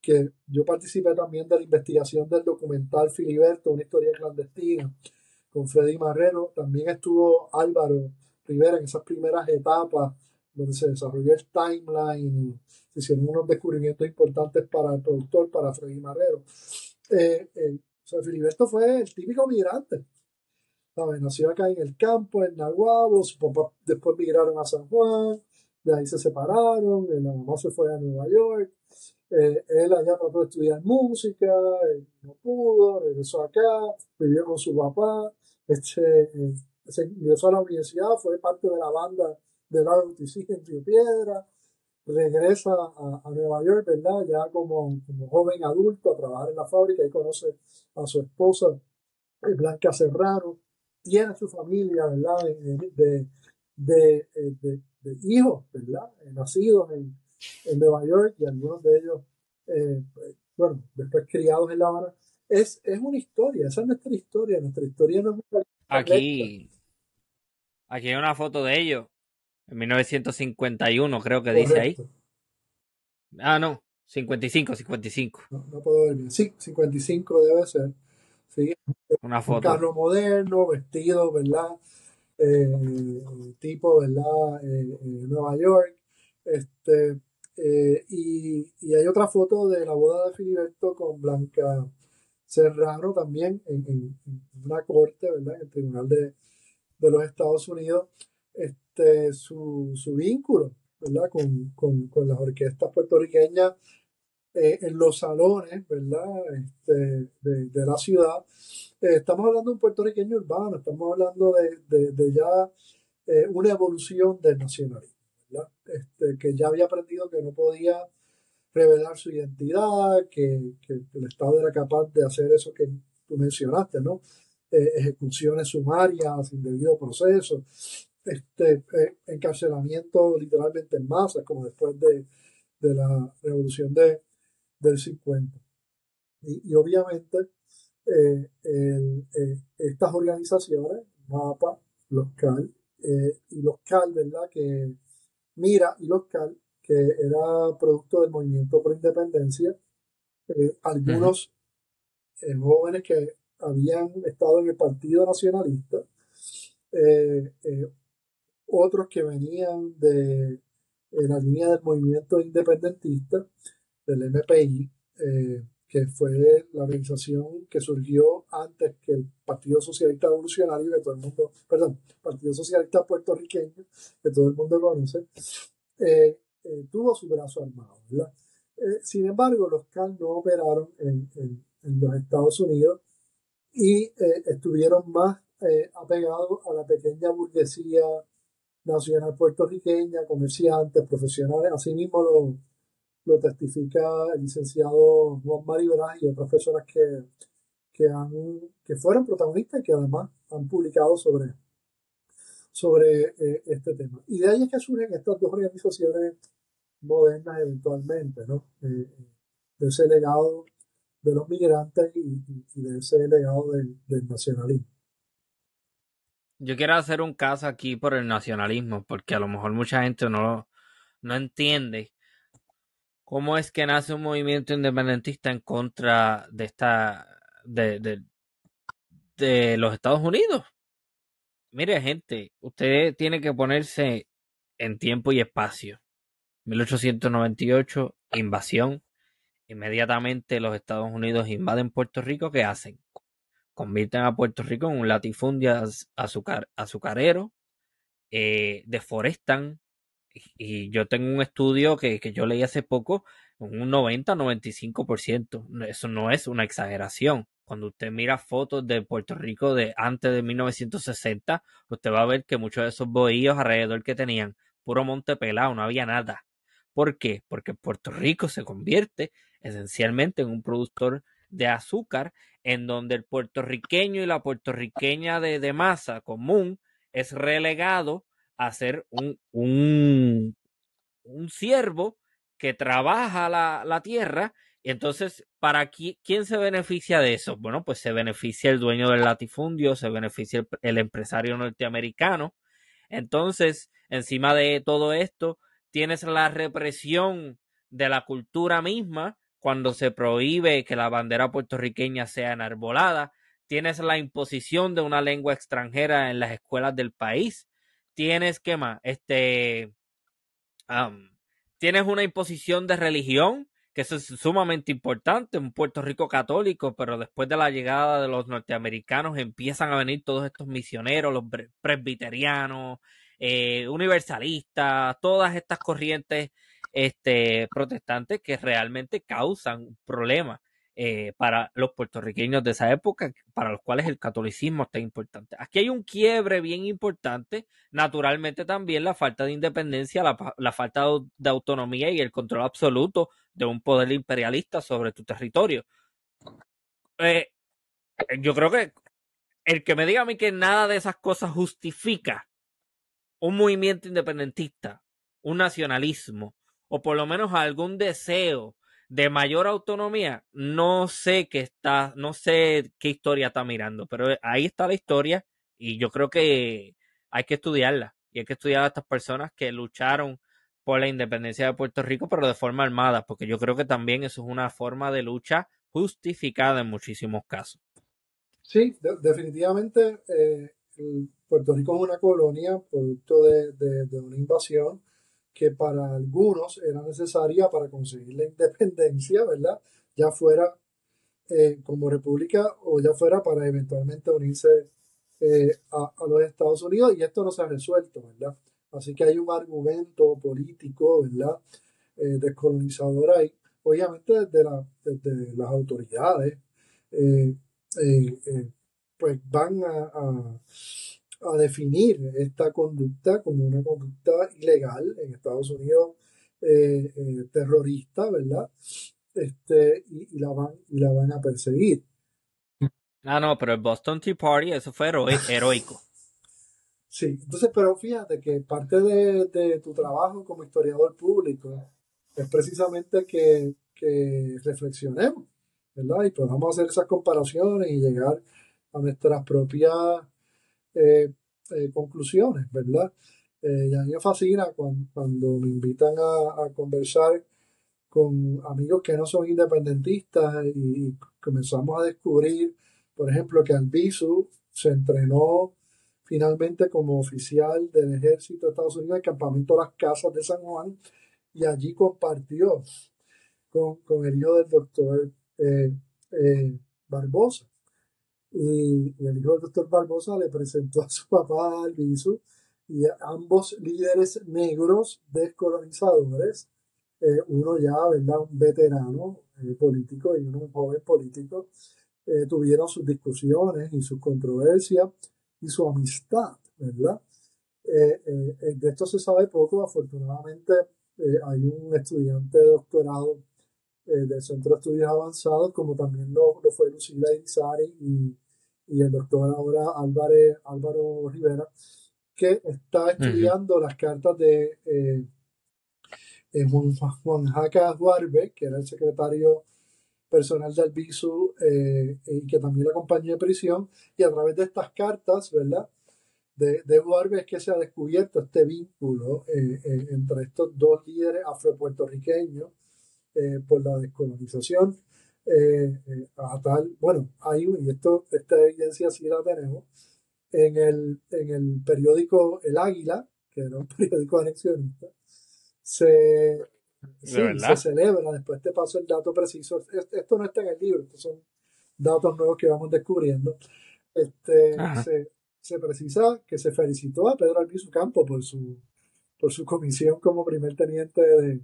que yo participé también de la investigación del documental Filiberto, una historia clandestina, con Freddy Marrero. También estuvo Álvaro Rivera en esas primeras etapas donde se desarrolló el timeline se hicieron unos descubrimientos importantes para el productor, para Freddy Marrero. Eh, eh, o sea, Filiberto fue el típico migrante. Nació acá en el campo, en Nahuabo, su papá después migraron a San Juan, de ahí se separaron, la mamá se fue a Nueva York, eh, él allá trató de estudiar música, eh, no pudo, regresó acá, vivió con su papá, este, eh, se ingresó a la universidad, fue parte de la banda de la UTC en Río Piedra, regresa a, Nueva York, ¿verdad? Ya como, como, joven adulto a trabajar en la fábrica y conoce a su esposa Blanca Serrano, tiene su familia, ¿verdad? De, de, de, de hijos, ¿verdad? Nacidos en, en Nueva York y algunos de ellos, eh, bueno, después criados en La Habana. Es, es una historia, esa es nuestra historia, nuestra historia no es Aquí, aquí hay una foto de ellos, en 1951 creo que dice ahí. Ah, no, 55, 55. No, no, puedo ver bien. Sí, 55 debe ser. Sí. Una foto. Un carro moderno, vestido, ¿verdad? Eh, tipo, ¿verdad? Eh, Nueva York. Este, eh, y, y, hay otra foto de la boda de Filiberto con Blanca Serrano también en, en, una corte, ¿verdad? En el Tribunal de, de los Estados Unidos. Este, su, su vínculo, ¿verdad? Con, con, con las orquestas puertorriqueñas eh, en los salones, ¿verdad? Este, de, de, la ciudad. Eh, estamos hablando de un puertorriqueño urbano, estamos hablando de, de, de ya una evolución del nacionalismo. Este, que ya había aprendido que no podía revelar su identidad, que, el Estado era capaz de hacer eso que tú mencionaste, ¿no? Eh, ejecuciones sumarias sin debido proceso, este, eh, encarcelamiento literalmente en masa, como después de, la revolución de, del 50. Y, obviamente eh, estas organizaciones, MAPA, los CAL, y los CAL, ¿verdad? Que Mira y Local, que era producto del movimiento pro independencia. Eh, algunos eh, jóvenes que habían estado en el Partido Nacionalista, eh, otros que venían de la línea del movimiento independentista, del MPI, que fue la organización que surgió antes que el Partido Socialista Revolucionario, que todo el mundo, perdón, Partido Socialista Puertorriqueño, que todo el mundo conoce, eh, eh, tuvo su brazo armado. Eh, sin embargo, los CAL no operaron en, en, los Estados Unidos y estuvieron más apegados a la pequeña burguesía nacional puertorriqueña, comerciantes, profesionales, así mismo lo lo testifica el licenciado Juan Maribras y otras personas que, que, han, que fueron protagonistas y que además han publicado sobre, sobre eh, este tema. Y de ahí es que surgen estas dos organizaciones modernas eventualmente, ¿no? Eh, de ese legado de los migrantes y, de ese legado del, nacionalismo. Yo quiero hacer un caso aquí por el nacionalismo, porque a lo mejor mucha gente no, no entiende ¿Cómo es que nace un movimiento independentista en contra de esta de, de, los Estados Unidos? Mire, gente, usted tiene que ponerse en tiempo y espacio. 1898, invasión. Inmediatamente los Estados Unidos invaden Puerto Rico. ¿Qué hacen? Convierten a Puerto Rico en un latifundio azucar, azucarero. Eh, deforestan y yo tengo un estudio que, que yo leí hace poco, un 90-95%. Eso no es una exageración. Cuando usted mira fotos de Puerto Rico de antes de 1960, usted va a ver que muchos de esos bohíos alrededor que tenían, puro monte pelado, no había nada. ¿Por qué? Porque Puerto Rico se convierte esencialmente en un productor de azúcar en donde el puertorriqueño y la puertorriqueña de, de masa común es relegado a ser un, un, un siervo que trabaja la, la tierra. Y entonces, ¿para quién se beneficia de eso? Bueno, pues se beneficia el dueño del latifundio, se beneficia el, el empresario norteamericano. Entonces, encima de todo esto, tienes la represión de la cultura misma cuando se prohíbe que la bandera puertorriqueña sea enarbolada, tienes la imposición de una lengua extranjera en las escuelas del país, tienes, ¿qué más? Este, tienes una imposición de religión, que eso es sumamente importante, un Puerto Rico católico, pero después de la llegada de los norteamericanos empiezan a venir todos estos misioneros, los presbiterianos, eh, universalistas, todas estas corrientes este, protestantes que realmente causan problemas eh, para los puertorriqueños de esa época, para los cuales el catolicismo está importante. Aquí hay un quiebre bien importante, naturalmente también la falta de independencia, la, falta de autonomía y el control absoluto de un poder imperialista sobre tu territorio. Eh, yo creo que el que me diga a mí que nada de esas cosas justifica un movimiento independentista, un nacionalismo, o por lo menos algún deseo de mayor autonomía, no sé qué está, no sé qué historia está mirando, pero ahí está la historia y yo creo que hay que estudiarla y hay que estudiar a estas personas que lucharon por la independencia de Puerto Rico, pero de forma armada, porque yo creo que también eso es una forma de lucha justificada en muchísimos casos. Sí, definitivamente eh, Puerto Rico es una colonia producto de, una invasión que para algunos era necesaria para conseguir la independencia, ¿verdad? Ya fuera eh, como república o ya fuera para eventualmente unirse eh, a, los Estados Unidos y esto no se ha resuelto, ¿verdad? Así que hay un argumento político, ¿verdad? Eh, descolonizador ahí, obviamente desde, las autoridades, pues van a a definir esta conducta como una conducta ilegal en Estados Unidos, eh, eh, terrorista, ¿verdad? Este, y, la van, y la van a perseguir. Ah, no, pero el Boston Tea Party, eso fue heroico. Sí, entonces, pero fíjate que parte de, tu trabajo como historiador público es precisamente que, que reflexionemos, ¿verdad? Y podamos hacer esas comparaciones y llegar a nuestras propias eh, eh, conclusiones, ¿verdad? Eh, y a mí me fascina cuando, me invitan a, conversar con amigos que no son independentistas y, comenzamos a descubrir, por ejemplo, que Albizu se entrenó finalmente como oficial del ejército de Estados Unidos en el campamento Las Casas de San Juan y allí compartió con, con el hijo del doctor Barbosa. Y, el hijo del doctor Barbosa le presentó a su papá Albizu y ambos líderes negros descolonizadores, eh, uno ya, ¿verdad? Un veterano eh, político y uno un joven político, eh, tuvieron sus discusiones y sus controversias y su amistad, ¿verdad? de esto se sabe poco, afortunadamente hay un estudiante de doctorado del Centro de Estudios Avanzados, como también lo, lo fue Lucila Irizarry y, y el doctor ahora Álvarez, Álvaro Rivera, que está estudiando las cartas de eh, eh, Juan, Jaca Duarbe, que era el secretario personal del BISU eh, y que también la acompañó en prisión, y a través de estas cartas, ¿verdad? De, de Duarbe es que se ha descubierto este vínculo entre estos dos líderes afropuertorriqueños por la descolonización eh, eh, a tal, bueno, hay, y esto, esta evidencia sí la tenemos, en el, en el periódico El Águila, que era un periódico anexionista, se, se celebra, después te paso el dato preciso, esto no está en el libro, estos son datos nuevos que vamos descubriendo, este, se, se, precisa que se felicitó a Pedro Albizu Campo por su, por su comisión como primer teniente de,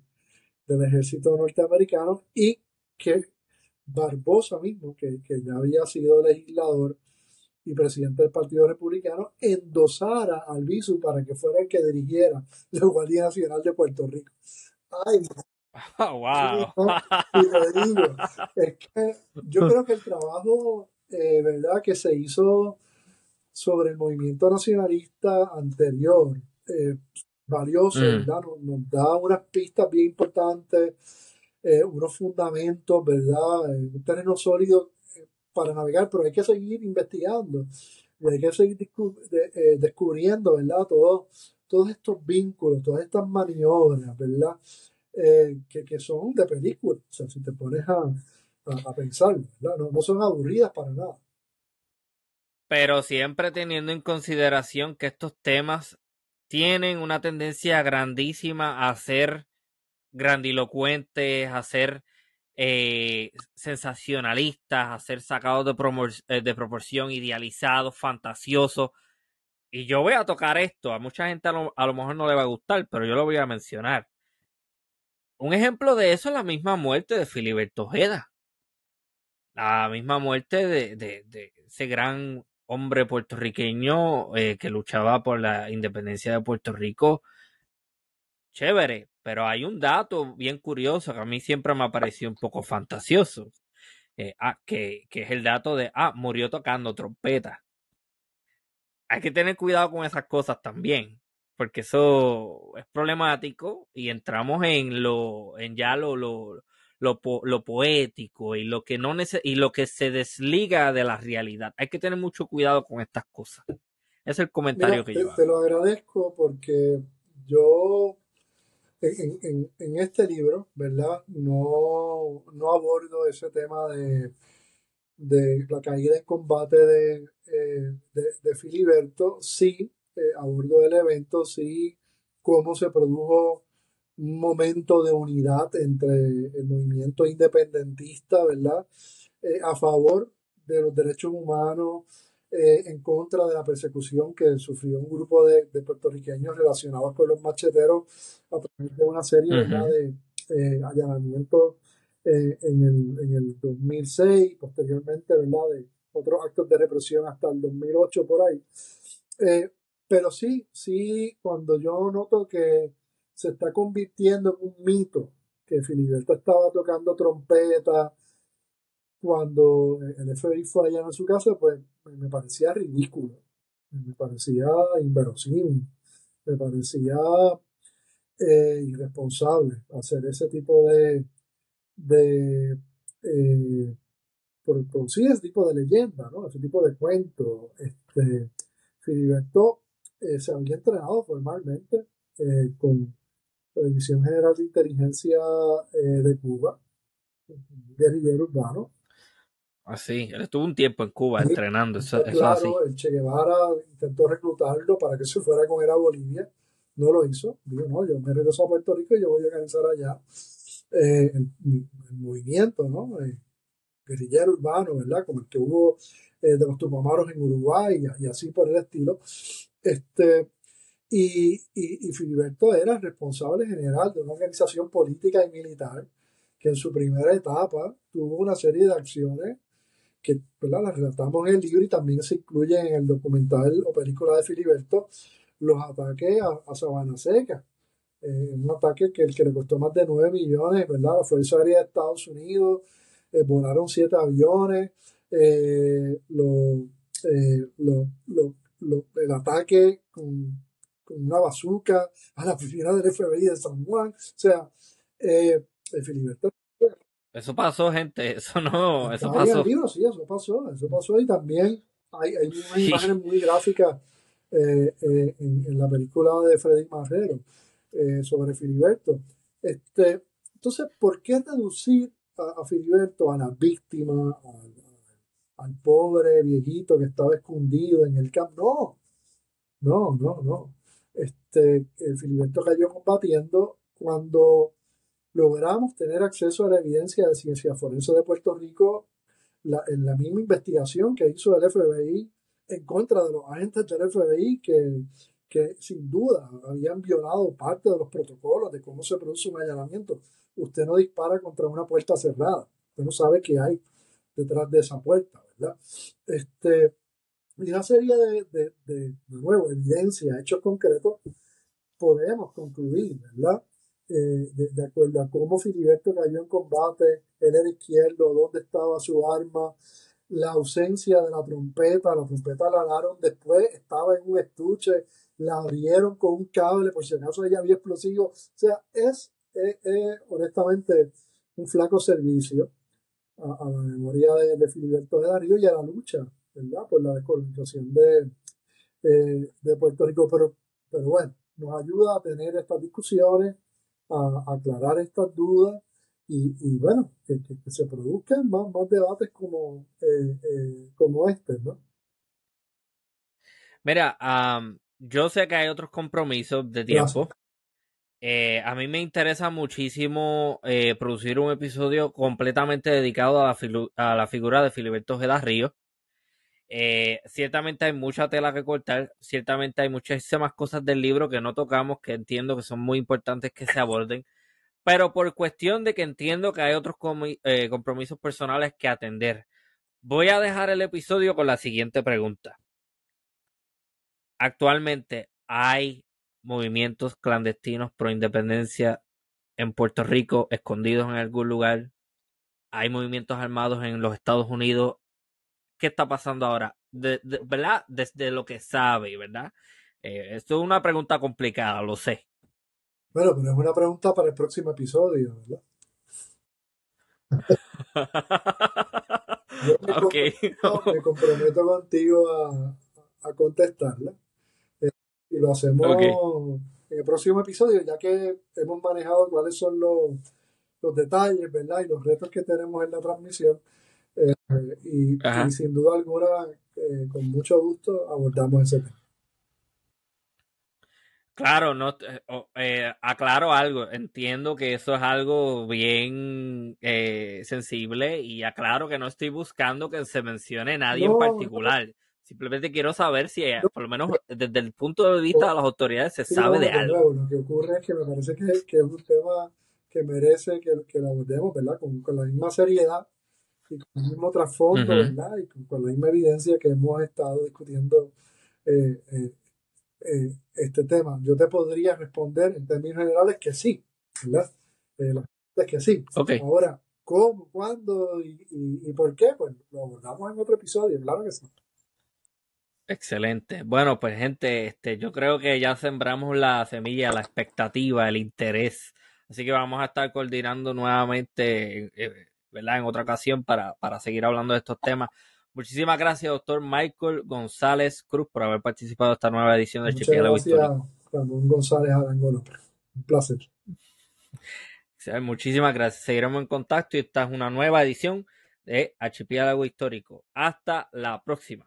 del ejército norteamericano y que Barbosa mismo, que, ya había sido legislador y presidente del Partido Republicano, endosara al Bisu para que fuera el que dirigiera la Guardia Nacional de Puerto Rico. Ay, wow. y te digo, es que yo creo que el trabajo, eh, ¿verdad?, que se hizo sobre el movimiento nacionalista anterior, eh, valioso, mm. ¿verdad? Nos, da unas pistas bien importantes, eh, unos fundamentos, ¿verdad? un terreno sólido para navegar, pero hay que seguir investigando y hay que seguir descubriendo, ¿verdad? Todos, todos estos vínculos, todas estas maniobras, ¿verdad? Eh, que, son de película. O sea, si te pones a, a, pensar, no, no son aburridas para nada. Pero siempre teniendo en consideración que estos temas tienen una tendencia grandísima a ser grandilocuentes, a ser eh, sensacionalistas, a ser sacados de, eh, de proporción, idealizados, fantasiosos. Y yo voy a tocar esto, a mucha gente a lo, mejor no le va a gustar, pero yo lo voy a mencionar. Un ejemplo de eso es la misma muerte de Filiberto Ojeda. La misma muerte de, ese gran hombre puertorriqueño eh, que luchaba por la independencia de Puerto Rico. Chévere, pero hay un dato bien curioso que a mí siempre me ha parecido un poco fantasioso. Ah, que, que, es el dato de, ah, murió tocando trompeta. Hay que tener cuidado con esas cosas también porque eso es problemático y entramos en lo en ya lo lo, lo, poético y lo que no y lo que se desliga de la realidad. Hay que tener mucho cuidado con estas cosas. Es el comentario que te, yo hago. Te lo agradezco porque yo en, en, este libro, ¿verdad? No, no abordo ese tema de, de la caída en combate de, eh, de, de Filiberto. Sí, a bordo del evento, sí, cómo se produjo momento de unidad entre el movimiento independentista, ¿verdad? Eh, a favor de los derechos humanos, eh, en contra de la persecución que sufrió un grupo de, puertorriqueños relacionados con los macheteros a través de una serie de eh, allanamientos en, el, en el 2006, posteriormente, ¿verdad? De otros actos de represión hasta el 2008 por ahí. Pero sí, sí, cuando yo noto que se está convirtiendo en un mito, que Filiberto estaba tocando trompeta cuando el FBI fue allá en su casa, pues me parecía ridículo, me parecía inverosímil, me parecía eh, irresponsable hacer ese tipo de, de eh, producir ese tipo de leyenda, ¿no? ese tipo de cuento. Este, Filiberto eh, se había entrenado formalmente con la División General de Inteligencia eh, de Cuba, guerrillero urbano. Así, ah, él estuvo un tiempo en Cuba entrenando. Eso, claro, el Che Guevara intentó reclutarlo para que se fuera con él a Bolivia. No lo hizo. Dijo, no, yo me regreso a Puerto Rico y yo voy a organizar allá el, movimiento, ¿no? guerrillero urbano, ¿verdad? Como el que hubo de los Tupamaros en Uruguay y, así por el estilo. Este, y, y, Filiberto era responsable general de una organización política y militar que en su primera etapa tuvo una serie de acciones que las relatamos en el libro y también se incluye en el documental o película de Filiberto los ataques a, Sabana Seca. Eh, un ataque que, que le costó más de 9 millones, ¿verdad? La Fuerza Aérea de Estados Unidos eh, volaron siete aviones, eh, lo, lo, el ataque con, una bazuca a la oficina del FBI de San Juan. O sea, eh, el Eso pasó, gente. Eso no. Eso pasó. sí, eso pasó. Eso pasó. Y también hay, hay unas imágenes muy gráficas eh, eh, en, la película de Freddy Marrero eh, sobre Filiberto. Este, entonces, ¿por qué reducir a, Filiberto a la víctima, al pobre viejito que estaba escondido en el campo. No, no, no, no. Este, Filiberto cayó combatiendo cuando logramos tener acceso a la evidencia de ciencia forense de Puerto Rico, en la misma investigación que hizo el FBI en contra de los agentes del FBI que, que sin duda habían violado parte de los protocolos de cómo se produce un allanamiento. Usted no dispara contra una puerta cerrada, usted no sabe qué hay detrás de esa puerta. Este, y una serie de, de, de, nuevo, evidencia, hechos concretos, podemos concluir, ¿verdad? eh, de, acuerdo a cómo Filiberto cayó en combate, él era izquierdo, dónde estaba su arma, la ausencia de la trompeta, la trompeta la daron después, estaba en un estuche, la abrieron con un cable por si acaso ella había explosivo. O sea, es, honestamente un flaco servicio a, la memoria de, Filiberto de Darío y a la lucha, ¿verdad? Por la descolonización de, eh, de Puerto Rico. Pero, pero bueno, nos ayuda a tener estas discusiones, a, aclarar estas dudas y, bueno, que, se produzcan más, más debates como, eh, eh, como este, ¿no? Mira, yo sé que hay otros compromisos de tiempo. Eh, a mí me interesa muchísimo producir un episodio completamente dedicado a la, a la figura de Filiberto Geda Río. ciertamente hay mucha tela que cortar, ciertamente hay muchísimas cosas del libro que no tocamos, que entiendo que son muy importantes que se aborden, pero por cuestión de que entiendo que hay otros eh, compromisos personales que atender. Voy a dejar el episodio con la siguiente pregunta. Actualmente hay movimientos clandestinos pro independencia en Puerto Rico, escondidos en algún lugar. Hay movimientos armados en los Estados Unidos. ¿Qué está pasando ahora? ¿Verdad? Desde lo que sabe, ¿verdad? Eh, esto es una pregunta complicada, lo sé. Bueno, pero es una pregunta para el próximo episodio, ¿verdad? Yo me, comprometo, contigo a, contestarla. Eh, y lo hacemos en el próximo episodio, ya que hemos manejado cuáles son los, detalles, ¿verdad? Y los retos que tenemos en la transmisión. Eh, y, sin duda alguna, eh, con mucho gusto, abordamos ese tema. Claro, no, eh, aclaro algo. Entiendo que eso es algo bien sensible y aclaro que no estoy buscando que se mencione nadie en particular. Simplemente quiero saber si, por lo menos desde el punto de vista de las autoridades, se sabe de algo. lo que ocurre es que me parece que, es un tema que merece que, que lo abordemos, ¿verdad? Con, la misma seriedad y con el mismo trasfondo, ¿verdad? Y con, la misma evidencia que hemos estado discutiendo eh, eh, este tema? Yo te podría responder en términos generales que sí, ¿verdad? Eh, la es que sí. Ahora, ¿cómo, cuándo y, por qué? Pues lo abordamos en otro episodio, claro que sí. Excelente. Bueno, pues gente, este, yo creo que ya sembramos la semilla, la expectativa, el interés. Así que vamos a estar coordinando nuevamente, eh, ¿verdad? En otra ocasión para, para seguir hablando de estos temas. Muchísimas gracias, doctor Michael González Cruz, por haber participado en esta nueva edición del Archipiélago gracias, Ramón González Arangono. Un placer. Muchísimas gracias. Seguiremos en contacto y esta es una nueva edición de Archipiélago Histórico. Hasta la próxima.